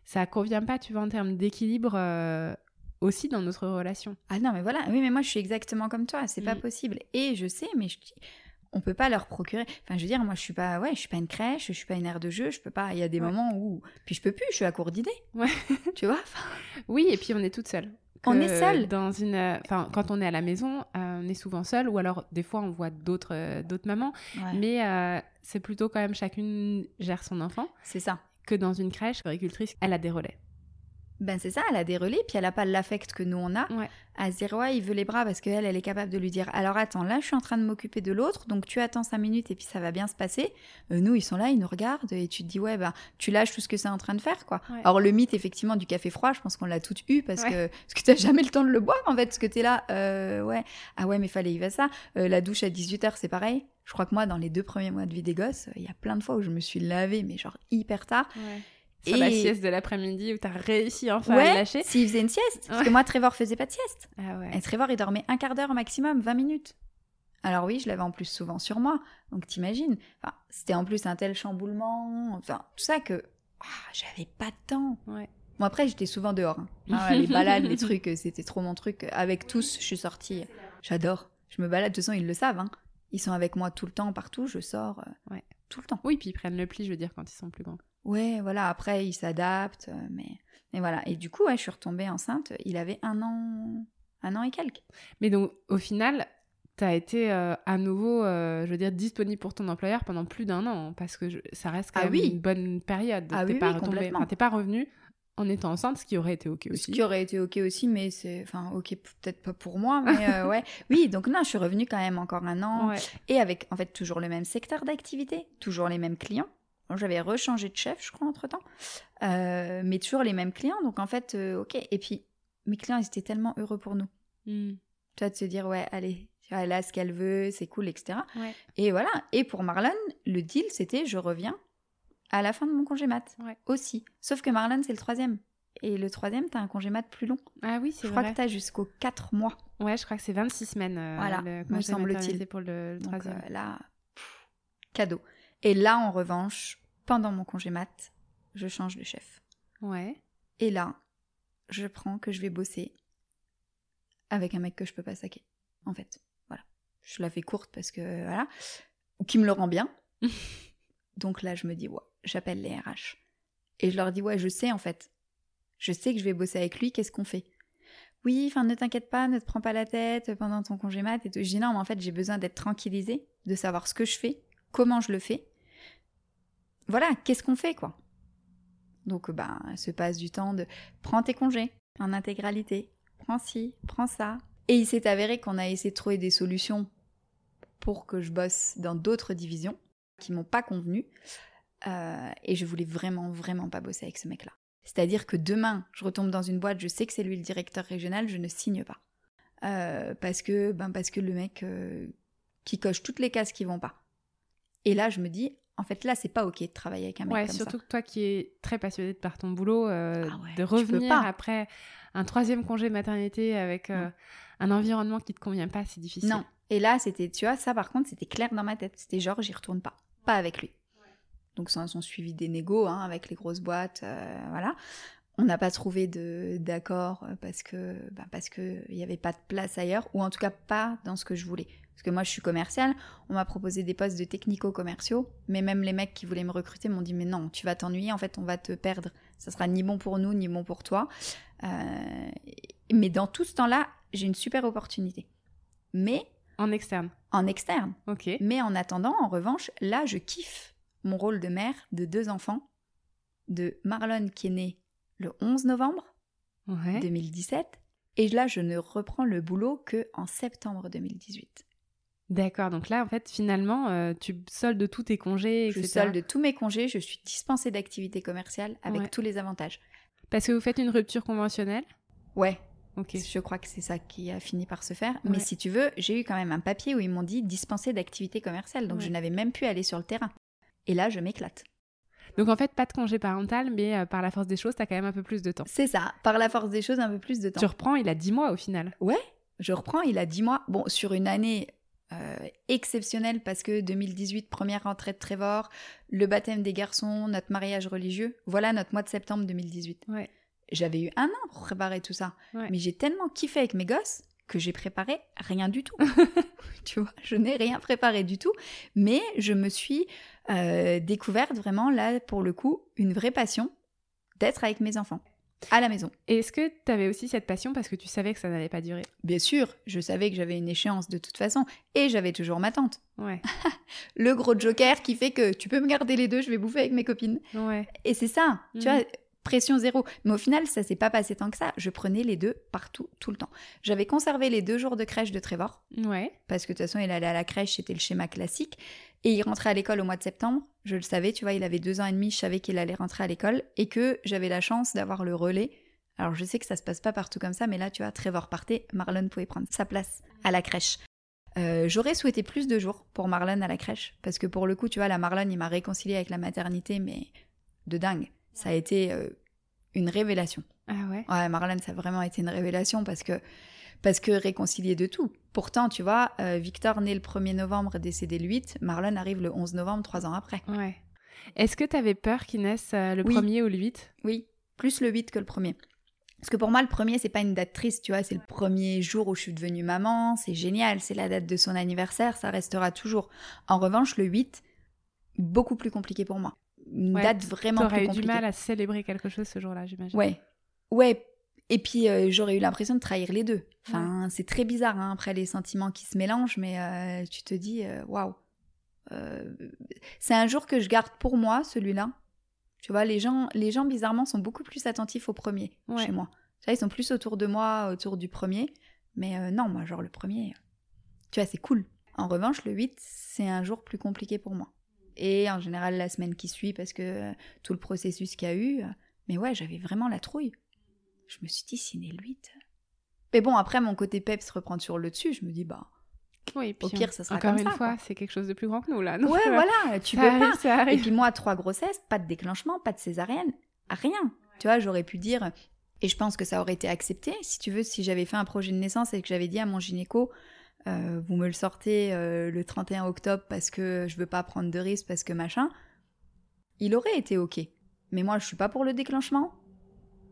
S1: ça convient pas, tu vois, en termes d'équilibre euh, aussi dans notre relation.
S2: Ah non, mais voilà. Oui, mais moi, je suis exactement comme toi. C'est pas
S1: Mm.
S2: possible. Et je sais, mais je on peut pas leur procurer. Enfin, je veux dire, moi, je suis pas, ouais, je suis pas une crèche, je suis pas une aire de jeu. Je peux pas. Il y a des
S1: Ouais.
S2: moments où, puis je peux plus. Je suis à court d'idées.
S1: Ouais.
S2: tu vois. Enfin,
S1: Oui, et puis on est toute seule.
S2: On est seule.
S1: Dans une, euh, enfin, quand on est à la maison, euh, on est souvent seul, ou alors des fois on voit d'autres, euh, d'autres mamans,
S2: ouais,
S1: mais euh, c'est plutôt quand même chacune gère son enfant.
S2: c'est ça.
S1: Que dans une crèche, l'agricultrice, elle a des relais.
S2: Ben c'est ça. Elle a des relais, puis elle a pas l'affect que nous on a.
S1: Ouais.
S2: À se dire ouais, il veut les bras parce qu'elle, elle est capable de lui dire. Alors attends, là, je suis en train de m'occuper de l'autre, donc tu attends cinq minutes et puis ça va bien se passer. Euh, nous, ils sont là, ils nous regardent et tu te dis ouais, ben tu lâches tout ce que c'est en train de faire, quoi.
S1: Ouais.
S2: Alors le mythe effectivement du café froid, je pense qu'on l'a toutes eu parce
S1: Ouais.
S2: que parce que t'as jamais le temps de le boire en fait, parce que t'es là, euh, ouais, ah ouais, mais fallait y va ça. Euh, la douche à 18h, c'est pareil. Je crois que moi, dans les deux premiers mois de vie des gosses, il y a plein de fois où je me suis lavée, mais genre hyper tard.
S1: Sur la sieste de l'après-midi où t'as réussi enfin à le lâcher.
S2: s'il faisait une sieste, parce que moi, Trevor faisait pas de sieste.
S1: Ah ouais.
S2: Et Trevor, il dormait un quart d'heure maximum, 20 minutes. Alors oui, je l'avais en plus souvent sur moi, donc t'imagines. Enfin, c'était en plus un tel chamboulement, enfin tout ça que ah, j'avais pas de temps.
S1: Ouais.
S2: Bon après, j'étais souvent dehors. hein. Ah, les balades, les trucs, euh, c'était trop mon truc. Avec tous, je suis sortie. J'adore. Je me balade. De toute façon, ils le savent. hein. Ils sont avec moi tout le temps, partout. Je sors euh,
S1: Ouais.
S2: tout le temps.
S1: Oui, puis ils prennent le pli, je veux dire, quand ils sont plus grands.
S2: Ouais, voilà. Après, ils s'adaptent, euh, mais mais voilà. Et du coup, ouais, je suis retombée enceinte. Il avait un an, un an et quelques.
S1: Mais donc, au final, t'as été euh, à nouveau, euh, je veux dire, disponible pour ton employeur pendant plus d'un an, parce que je- ça reste quand
S2: Ah
S1: même
S2: oui.
S1: une bonne période.
S2: Ah
S1: T'es
S2: oui,
S1: pas
S2: oui,
S1: retombé,
S2: complètement.
S1: enfin, t'es pas revenu en étant enceinte, ce qui aurait été ok
S2: Ce
S1: aussi.
S2: qui aurait été ok aussi, mais c'est, enfin, ok, peut-être pas pour moi, mais euh, ouais. Oui, donc non, je suis revenue quand même encore un an,
S1: Ouais.
S2: et avec en fait toujours le même secteur d'activité, toujours les mêmes clients. J'avais rechangé de chef, je crois, entre temps, mais toujours les mêmes clients. Donc en fait, euh, ok. Et puis mes clients, ils étaient tellement heureux pour nous. Tu vois, de se dire ouais, allez, elle a ce qu'elle veut, c'est cool, etc.
S1: Ouais.
S2: Et voilà. Et pour Marlon, le deal, c'était je reviens à la fin de mon congé mat
S1: Ouais.
S2: aussi. Sauf que Marlon, c'est le troisième. Et le troisième, t'as un congé mat plus long.
S1: Ah oui, c'est
S2: Je crois
S1: vrai.
S2: que t'as jusqu'aux 4 mois.
S1: Ouais, je crois que c'est 26 semaines. euh,
S2: Voilà,
S1: le
S2: me semble-t-il.
S1: pour le, le
S2: Donc
S1: troisième.
S2: euh, là, pff, cadeau. Et là, en revanche, pendant mon congé mat, je change de chef.
S1: Ouais.
S2: Et là, je prends que je vais bosser avec un mec que je peux pas saquer. En fait, voilà. Je la fais courte parce que voilà, ou qui me le rend bien. Donc là, je me dis ouais, j'appelle les RH Et je leur dis, ouais, je sais en fait. Je sais que je vais bosser avec lui, qu'est-ce qu'on fait? Oui, enfin, ne t'inquiète pas, ne te prends pas la tête pendant ton congé mat et tout. Je dis, non, mais en fait, j'ai besoin d'être tranquillisée, de savoir ce que je fais, comment je le fais. Voilà, qu'est-ce qu'on fait, quoi? Donc, ben, se passe du temps de prends tes congés en intégralité, prends ci, prends ça. Et il s'est avéré qu'on a essayé de trouver des solutions pour que je bosse dans d'autres divisions qui m'ont pas convenu. Euh, et je voulais vraiment, vraiment pas bosser avec ce mec-là. C'est-à-dire que demain, je retombe dans une boîte, je sais que c'est lui le directeur régional, je ne signe pas. Euh, parce, que, ben parce que le mec euh, qui coche toutes les cases qui vont pas. Et là, je me dis, en fait, là, c'est pas OK de travailler avec un mec
S1: ouais,
S2: comme
S1: surtout
S2: ça.
S1: que toi qui es très passionné par ton boulot, euh,
S2: Ah ouais,
S1: de revenir après un troisième congé maternité avec euh, un environnement qui te convient pas, c'est difficile.
S2: Non. Et là, c'était, tu vois, ça par contre, c'était clair dans ma tête. C'était genre, j'y retourne pas. Pas avec lui. Donc, ça sont suivi des négos hein, avec les grosses boîtes. euh, voilà. On n'a pas trouvé de, d'accord parce que bah, parce qu'il n'y avait pas de place ailleurs, ou en tout cas pas dans ce que je voulais. Parce que moi, je suis commerciale, on m'a proposé des postes de technico-commerciaux, mais même les mecs qui voulaient me recruter m'ont dit Mais non, tu vas t'ennuyer, en fait, on va te perdre. Ça sera ni bon pour nous, ni bon pour toi. Euh, mais dans tout ce temps-là, j'ai une super opportunité. Mais
S1: En externe.
S2: en externe.
S1: Ok.
S2: Mais en attendant, en revanche, là, je kiffe mon rôle de mère de deux enfants, de Marlon qui est née le 11 novembre
S1: Ouais.
S2: 2017, et là, je ne reprends le boulot que en septembre 2018.
S1: D'accord. Donc là, en fait, finalement, euh, tu soldes tous tes congés,
S2: Je solde tous mes congés, je suis dispensée d'activités commerciales avec
S1: Ouais.
S2: tous les avantages.
S1: Parce que vous faites une rupture conventionnelle?
S2: Ouais,
S1: Ok.
S2: je crois que c'est ça qui a fini par se faire.
S1: Ouais.
S2: Mais si tu veux, j'ai eu quand même un papier où ils m'ont dit dispensée d'activités commerciales, donc
S1: Ouais.
S2: je n'avais même pu aller sur le terrain. Et là, je m'éclate.
S1: Donc en fait, pas de congé parental, mais euh, par la force des choses, t'as quand même un peu plus de temps.
S2: C'est ça, par la force des choses, un peu plus de temps.
S1: Tu reprends, il a 10 mois au final.
S2: Ouais, je reprends, il a 10 mois. Bon, sur une année euh, exceptionnelle parce que 2018, première rentrée de Trevor, le baptême des garçons, notre mariage religieux. Voilà notre mois de septembre 2018.
S1: Ouais.
S2: J'avais eu un an pour préparer tout ça.
S1: Ouais.
S2: Mais j'ai tellement kiffé avec mes gosses que j'ai préparé rien du tout. tu vois, je n'ai rien préparé du tout. Mais je me suis euh, découverte vraiment, là, pour le coup, une vraie passion d'être avec mes enfants à la maison.
S1: Et est-ce que t'avais aussi cette passion parce que tu savais que ça n'allait pas durer?
S2: Bien sûr, je savais que j'avais une échéance de toute façon, et j'avais toujours ma tante.
S1: Ouais.
S2: Le gros joker qui fait que tu peux me garder les deux, je vais bouffer avec mes copines.
S1: Ouais.
S2: Et c'est ça, tu
S1: Mhm.
S2: vois, pression zéro. Mais au final, ça s'est pas passé tant que ça. Je prenais les deux partout, tout le temps. J'avais conservé les deux jours de crèche de Trevor,
S1: Ouais.
S2: parce que de toute façon, il allait à la crèche, c'était le schéma classique. Et il rentrait à l'école au mois de septembre. Je le savais, tu vois, il avait deux ans et demi, je savais qu'il allait rentrer à l'école, et que j'avais la chance d'avoir le relais. Alors je sais que ça se passe pas partout comme ça, mais là, tu vois, Trevor partait, Marlon pouvait prendre sa place à la crèche. Euh, J'aurais souhaité plus de jours pour Marlon à la crèche, parce que pour le coup, tu vois, la Marlon, il m'a réconcilié avec la maternité, mais de dingue. Ça a été euh, une révélation.
S1: Ah ouais?
S2: Ouais, Marlon, ça a vraiment été une révélation parce que, parce que réconcilié de tout. Pourtant, tu vois, euh, Victor né le 1er novembre, décédé le 8, Marlon arrive le 11 novembre, trois ans après.
S1: Ouais. Est-ce que t'avais peur qu'il naisse euh, le
S2: Oui.
S1: premier ou le 8
S2: Oui, plus le 8 que le premier. Parce que pour moi, le premier, c'est pas une date triste, tu vois, c'est le premier jour où je suis devenue maman, c'est génial, c'est la date de son anniversaire, ça restera toujours. En revanche, le 8, beaucoup plus compliqué pour moi. Une
S1: Ouais,
S2: date vraiment plus
S1: T'aurais eu
S2: compliquée.
S1: du mal à célébrer quelque chose ce jour-là, j'imagine.
S2: Ouais, ouais. Et puis euh, j'aurais eu l'impression de trahir les deux. Enfin, c'est très bizarre hein, après les sentiments qui se mélangent, mais euh, tu te dis euh, waouh. Euh, c'est un jour que je garde pour moi, celui-là. Tu vois, les gens, les gens bizarrement sont beaucoup plus attentifs au premier
S1: Ouais.
S2: chez moi. Tu ils sont plus autour de moi, autour du premier. Mais euh, non, moi, genre le premier, tu vois, c'est cool. En revanche, le 8, c'est un jour plus compliqué pour moi. Et en général, la semaine qui suit, parce que euh, tout le processus qu'il y a eu. euh, mais ouais, j'avais vraiment la trouille. Je me suis dit, si né le 8. Mais bon, après, mon côté peps reprend sur le dessus. Je me dis, bah,
S1: Oui, puis
S2: Au pire, ça sera
S1: Encore
S2: comme
S1: une
S2: ça,
S1: fois, c'est quelque chose de plus grand que nous, là. Donc,
S2: ouais,
S1: euh,
S2: voilà, tu
S1: ça
S2: peux
S1: arrive,
S2: pas.
S1: ça
S2: Et puis moi, trois grossesses, pas de déclenchement, pas de césarienne, rien. Tu vois, j'aurais pu dire, et je pense que ça aurait été accepté, si tu veux, si j'avais fait un projet de naissance et que j'avais dit à mon gynéco, euh, vous me le sortez euh, le 31 octobre parce que je veux pas prendre de risque, parce que machin, il aurait été ok. Mais moi, je suis pas pour le déclenchement.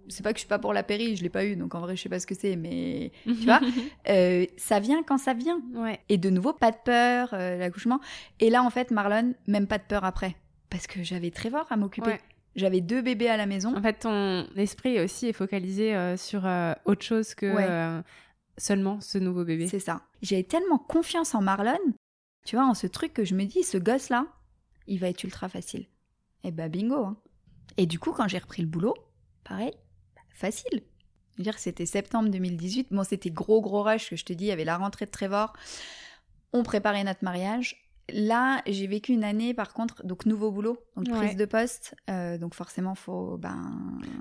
S2: C'est pas que je suis pas pour la péri, je l'ai pas eu, donc en vrai, je sais pas ce que c'est, mais tu vois, euh, ça vient quand ça vient.
S1: ouais.
S2: Et de nouveau, pas de peur, euh, l'accouchement. Et là, en fait, Marlon, même pas de peur après. Parce que j'avais Trevor à m'occuper.
S1: Ouais.
S2: J'avais deux bébés à la maison.
S1: En fait, ton esprit aussi est focalisé euh, sur autre chose que
S2: Ouais.
S1: seulement ce nouveau bébé.
S2: C'est ça. J'ai tellement confiance en Marlon, tu vois, en ce truc que je me dis, ce gosse-là, il va être ultra facile. Et bah bingo. hein. Et du coup, quand j'ai repris le boulot, pareil, facile. Dire, c'était septembre 2018. Bon, c'était gros, gros rush, que je te dis, il y avait la rentrée de Trevor. On préparait notre mariage. Là, j'ai vécu une année, par contre, donc nouveau boulot, donc
S1: Ouais.
S2: prise de poste. euh, donc forcément, faut, ben...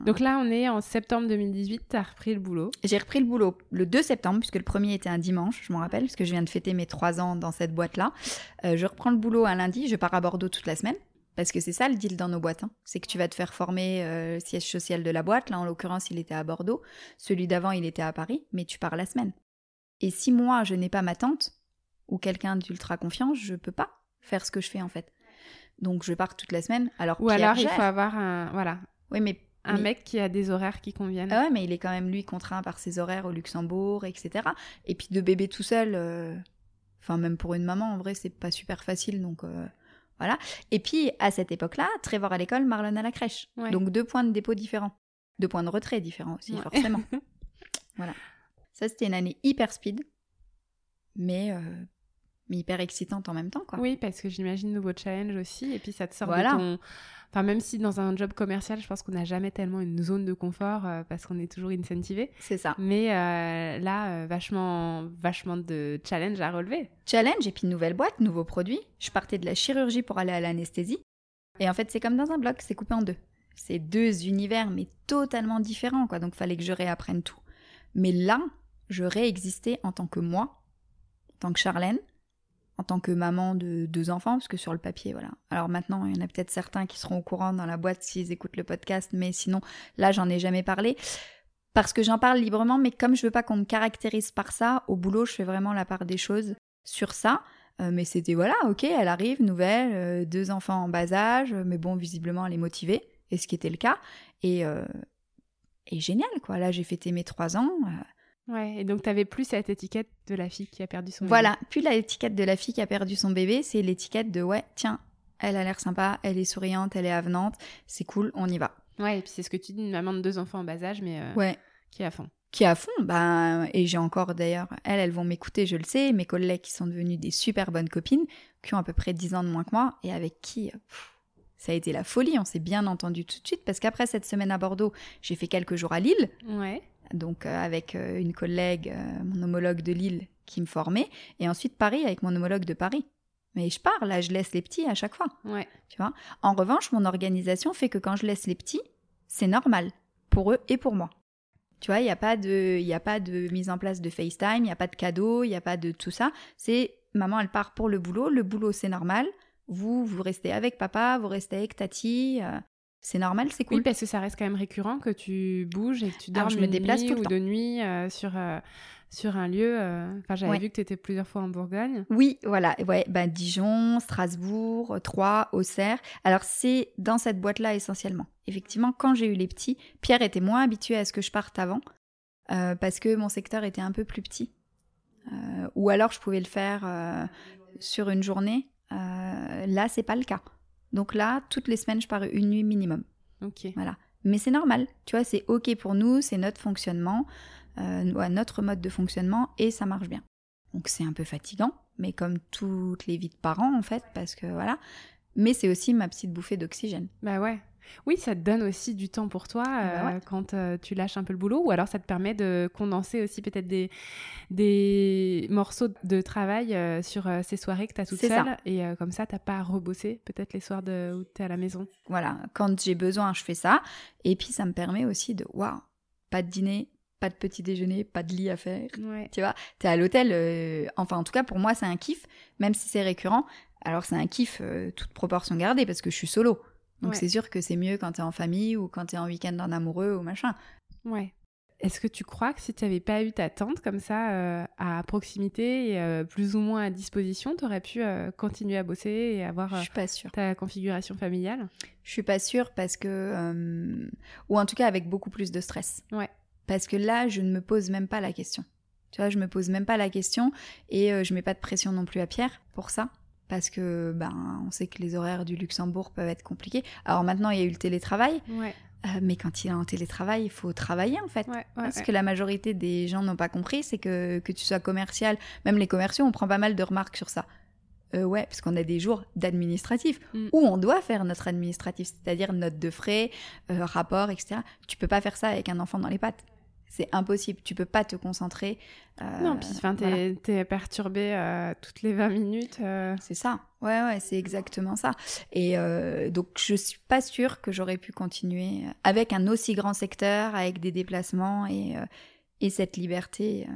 S1: Donc là, on est en septembre 2018, t'as repris le boulot.
S2: J'ai repris le boulot le 2 septembre, puisque le premier était un dimanche, je m'en rappelle, puisque je viens de fêter mes trois ans dans cette boîte-là. Euh, je reprends le boulot un lundi, je pars à Bordeaux toute la semaine. Parce que c'est ça le deal dans nos boîtes. hein. C'est que tu vas te faire former euh, le siège social de la boîte. Là, en l'occurrence, il était à Bordeaux. Celui d'avant, il était à Paris. Mais tu pars la semaine. Et si moi, je n'ai pas ma tante ou quelqu'un d'ultra confiance, je peux pas faire ce que je fais en fait. Donc, je pars toute la semaine. Alors,
S1: Ou
S2: Pierre
S1: alors, il faut avoir un, voilà,
S2: Oui, mais
S1: un
S2: mais-
S1: mec qui a des horaires qui conviennent.
S2: ah ouais, mais il est quand même, lui, contraint par ses horaires au Luxembourg, etc. Et puis de bébé tout seul, euh, enfin, même pour une maman, en vrai, c'est pas super facile, donc euh, voilà. Et puis, à cette époque-là, Trevor à l'école, Marlon à la crèche.
S1: Ouais.
S2: Donc deux points de dépôt différents. Deux points de retrait différents aussi,
S1: Ouais.
S2: forcément. voilà. Ça, c'était une année hyper speed, mais, euh, mais hyper excitante en même temps, quoi.
S1: Oui, parce que j'imagine nouveau challenge aussi. Et puis ça te sort
S2: Voilà.
S1: de ton. Enfin, même si dans un job commercial, je pense qu'on n'a jamais tellement une zone de confort euh, parce qu'on est toujours incentivé.
S2: C'est ça.
S1: Mais euh, là, euh, vachement, vachement de challenge à relever.
S2: challenge et puis nouvelle boîte, nouveau produit. Je partais de la chirurgie pour aller à l'anesthésie. Et en fait, c'est comme dans un bloc, c'est coupé en deux. C'est deux univers, mais totalement différents, quoi. Donc, fallait que je réapprenne tout. Mais là, je réexistais en tant que moi, en tant que Charlène, en tant que maman de deux enfants, parce que sur le papier, voilà. Alors maintenant, il y en a peut-être certains qui seront au courant dans la boîte s'ils écoutent le podcast, mais sinon, là, j'en ai jamais parlé. Parce que j'en parle librement, mais comme je veux pas qu'on me caractérise par ça, au boulot, je fais vraiment la part des choses sur ça. Euh, mais c'était voilà, ok, elle arrive, nouvelle, euh, deux enfants en bas âge, euh, mais bon, visiblement, elle est motivée, et ce qui était le cas. Et, et génial, quoi. Là, j'ai fêté mes trois ans.
S1: Ouais. Et donc, t'avais plus cette étiquette de la fille qui a perdu son. bébé.
S2: voilà. Puis l'étiquette de la fille qui a perdu son bébé, c'est l'étiquette de ouais, tiens, elle a l'air sympa, elle est souriante, elle est avenante, c'est cool, on y va.
S1: Ouais. Et puis c'est ce que tu dis, une maman de deux enfants en bas âge, mais euh,
S2: Ouais.
S1: qui est à fond.
S2: qui est à fond, bah, et j'ai encore d'ailleurs, elles, elles vont m'écouter, je le sais, mes collègues qui sont devenues des super bonnes copines, qui ont à peu près 10 ans de moins que moi, et avec qui euh, pff, ça a été la folie, on s'est bien entendu tout de suite, parce qu'après cette semaine à Bordeaux, j'ai fait quelques jours à Lille,
S1: Ouais.
S2: Donc euh, avec euh, une collègue, euh, mon homologue de Lille, qui me formait, et ensuite Paris avec mon homologue de Paris. Mais je pars, là, je laisse les petits à chaque fois.
S1: Ouais.
S2: Tu vois? En revanche, mon organisation fait que quand je laisse les petits, c'est normal pour eux et pour moi. Tu vois, il n'y a, pas de- il y a pas de mise en place de FaceTime, il n'y a pas de cadeau, il n'y a pas de tout ça. C'est maman, elle part pour le boulot. Le boulot, c'est normal. Vous, vous restez avec papa, vous restez avec tati. euh, c'est normal, c'est cool.
S1: Oui, parce que ça reste quand même récurrent que tu bouges et que tu
S2: Alors,
S1: dors
S2: je me déplace
S1: nuit
S2: tout le
S1: ou
S2: temps.
S1: de nuit euh, sur, euh, sur un lieu. euh, Enfin, j'avais
S2: Ouais.
S1: vu que tu étais plusieurs fois en Bourgogne.
S2: Oui, voilà, ouais, bah, Dijon, Strasbourg, Troyes, Auxerre. Alors c'est dans cette boîte-là essentiellement. Effectivement, quand j'ai eu les petits, Pierre était moins habitué à ce que je parte avant, parce que mon secteur était un peu plus petit. Ou alors je pouvais le faire sur une journée. Là, c'est pas le cas. Donc là, toutes les semaines, je pars une nuit minimum.
S1: Ok.
S2: Mais c'est normal, tu vois, c'est ok pour nous, c'est notre fonctionnement, euh, notre mode de fonctionnement, et ça marche bien. Donc c'est un peu fatigant, mais comme toutes les vies de parents en fait, parce que voilà. Mais c'est aussi ma petite bouffée d'oxygène.
S1: Bah ouais. Oui, ça te donne aussi du temps pour toi
S2: bah
S1: euh,
S2: ouais.
S1: quand euh, tu lâches un peu le boulot, ou alors ça te permet de condenser aussi peut-être des, des morceaux de travail euh, sur ces soirées que tu as toutes
S2: ça.
S1: seules, et comme ça, t'as pas à rebosser peut-être les soirs de, où tu es à la maison.
S2: Voilà, quand j'ai besoin, je fais ça. Et puis ça me permet aussi de, waouh, pas de dîner, pas de petit déjeuner, pas de lit à faire.
S1: Ouais.
S2: Tu vois, t'es à l'hôtel, enfin en tout cas pour moi c'est un kiff, même si c'est récurrent. Alors c'est un kiff, toute proportion gardée, parce que je suis solo. Donc
S1: Ouais.
S2: c'est sûr que c'est mieux quand t'es en famille ou quand t'es en week-end en amoureux ou machin.
S1: Ouais. Est-ce que tu crois que si tu n'avais pas eu ta tante comme ça euh, à proximité et euh, plus ou moins à disposition, tu aurais pu euh, continuer à bosser et avoir
S2: Je
S1: euh,
S2: suis pas sûre.
S1: ta configuration familiale?
S2: Je suis pas sûre parce que, euh, ou en tout cas avec beaucoup plus de stress.
S1: Ouais.
S2: Parce que là, je ne me pose même pas la question. Tu vois, je me pose même pas la question et euh, je mets pas de pression non plus à Pierre pour ça. Parce que ben on sait que les horaires du Luxembourg peuvent être compliqués. Alors maintenant il y a eu le télétravail,
S1: Ouais.
S2: euh, mais quand il est en télétravail, il faut travailler en fait.
S1: Ouais, ouais,
S2: Parce
S1: ouais.
S2: que la majorité des gens n'ont pas compris, c'est que que tu sois commercial, même les commerciaux, on prend pas mal de remarques sur ça. Euh, ouais, parce qu'on a des jours d'administratif
S1: Mm.
S2: où on doit faire notre administratif, c'est-à-dire note de frais, euh, rapport, etc. Tu peux pas faire ça avec un enfant dans les pattes. C'est impossible. Tu peux pas te concentrer. euh,
S1: Non, puis enfin, t'es
S2: voilà.
S1: perturbé euh, toutes les 20 minutes. euh,
S2: C'est ça. Ouais, ouais, c'est exactement ça. Et donc, je suis pas sûre que j'aurais pu continuer avec un aussi grand secteur, avec des déplacements et, et cette liberté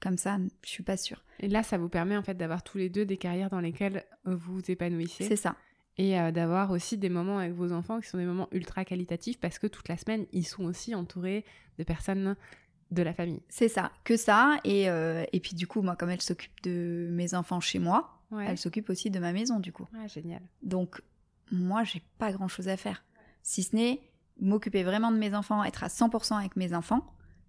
S2: comme ça. Je suis pas sûre.
S1: Et là, ça vous permet en fait d'avoir tous les deux des carrières dans lesquelles vous vous épanouissez
S2: C'est ça.
S1: Et euh, d'avoir aussi des moments avec vos enfants qui sont des moments ultra qualitatifs parce que toute la semaine, ils sont aussi entourés de personnes de la famille.
S2: C'est ça. Que ça. Et, euh, et puis, du coup, moi, comme elle s'occupe de mes enfants chez moi,
S1: Ouais.
S2: elle s'occupe aussi de ma maison, du coup.
S1: Ah, génial.
S2: Donc, moi, j'ai pas grand chose à faire. Si ce n'est m'occuper vraiment de mes enfants, être à 100% avec mes enfants.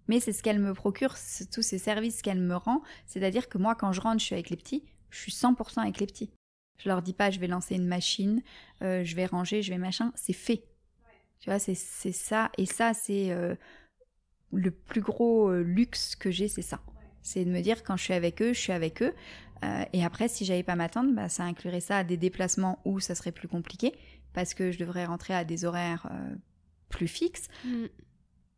S2: Mais c'est ce qu'elle me procure, tous ces services qu'elle me rend. C'est-à-dire que moi, quand je rentre, je suis avec les petits, je suis 100% avec les petits. Je leur dis pas, je vais lancer une machine, euh, je vais ranger, je vais machin. C'est fait. Tu vois, c'est ça. Et ça, c'est euh, le plus gros euh, luxe que j'ai, c'est ça. C'est de me dire, quand je suis avec eux, je suis avec eux. Et après, si j'avais pas m'attendre, bah, ça inclurait ça à des déplacements où ça serait plus compliqué parce que je devrais rentrer à des horaires plus fixes.
S1: Mm.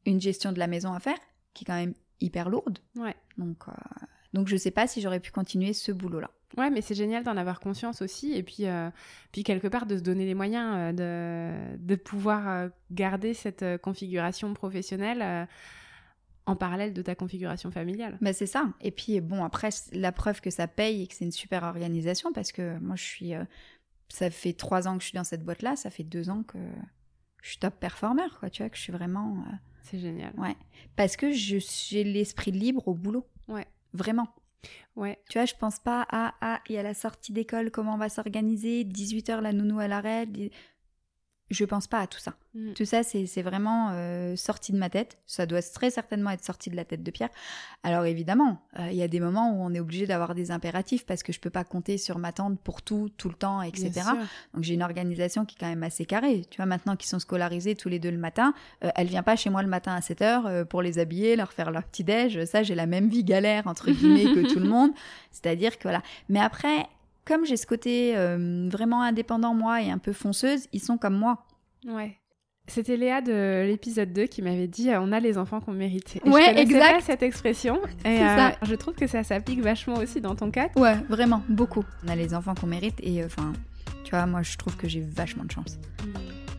S2: Une gestion de la maison à faire qui est quand même hyper lourde.
S1: Ouais.
S2: Donc, donc je sais pas si j'aurais pu continuer ce boulot-là.
S1: Ouais, mais c'est génial d'en avoir conscience aussi, et puis, euh, puis quelque part de se donner les moyens euh, de, de pouvoir euh, garder cette configuration professionnelle en parallèle de ta configuration familiale.
S2: Bah, c'est ça. Et puis bon, après, la preuve que ça paye et que c'est une super organisation parce que moi, je suis. euh, ça fait trois ans que je suis dans cette boîte-là, ça fait deux ans que je suis top performer, quoi. Tu vois, que je suis vraiment. euh,
S1: C'est génial.
S2: Ouais. Parce que j'ai l'esprit libre au boulot.
S1: Ouais.
S2: Vraiment.
S1: Ouais.
S2: Tu vois, je pense pas à, ah, il y a la sortie d'école, comment on va s'organiser, 18h la nounou à l'arrêt. Je pense pas à tout ça.
S1: Mm.
S2: Tout ça, c'est vraiment euh, sorti de ma tête. Ça doit très certainement être sorti de la tête de Pierre. Alors évidemment, euh, il y a des moments où on est obligé d'avoir des impératifs parce que je peux pas compter sur ma tante pour tout, tout le temps, etc. Donc j'ai une organisation qui est quand même assez carrée. Tu vois, maintenant qu'ils sont scolarisés tous les deux le matin, euh, elle vient pas chez moi le matin à 7h pour les habiller, leur faire leur petit déj. Ça, j'ai la même vie galère entre guillemets que tout le monde. C'est-à-dire que voilà. Mais après, comme j'ai ce côté euh, vraiment indépendant moi et un peu fonceuse, ils sont comme moi.
S1: Ouais. C'était Léa de l'épisode 2 qui m'avait dit euh, on a les enfants qu'on mérite. Et
S2: Ouais,
S1: je
S2: exact.
S1: pas cette expression. Et euh,
S2: ça.
S1: je trouve que ça s'applique vachement aussi dans ton cas.
S2: Ouais, vraiment, beaucoup. On a les enfants qu'on mérite et euh, enfin, tu vois, moi je trouve que j'ai vachement de chance.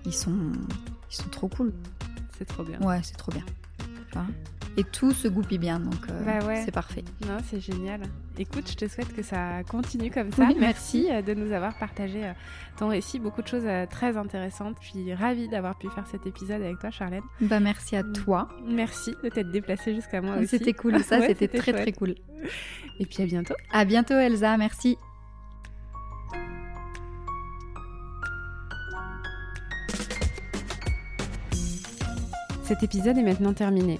S2: Ils sont, ils sont trop cool.
S1: C'est trop bien.
S2: Ouais, c'est trop bien. Tu vois? Et tout se goupille bien, donc euh,
S1: Bah ouais.
S2: c'est parfait.
S1: Non, c'est génial. Écoute, je te souhaite que ça continue comme ça.
S2: Oui,
S1: merci euh, de nous avoir partagé euh, ton récit, beaucoup de choses très intéressantes. Je suis ravie d'avoir pu faire cet épisode avec toi, Charlène.
S2: Bah merci à
S1: Mm.
S2: toi.
S1: Merci de t'être déplacée jusqu'à moi aussi.
S2: C'était cool, ça
S1: Ouais,
S2: c'était très
S1: chouette.
S2: très cool.
S1: Et puis à bientôt.
S2: À bientôt Elsa, merci.
S1: Cet épisode est maintenant terminé.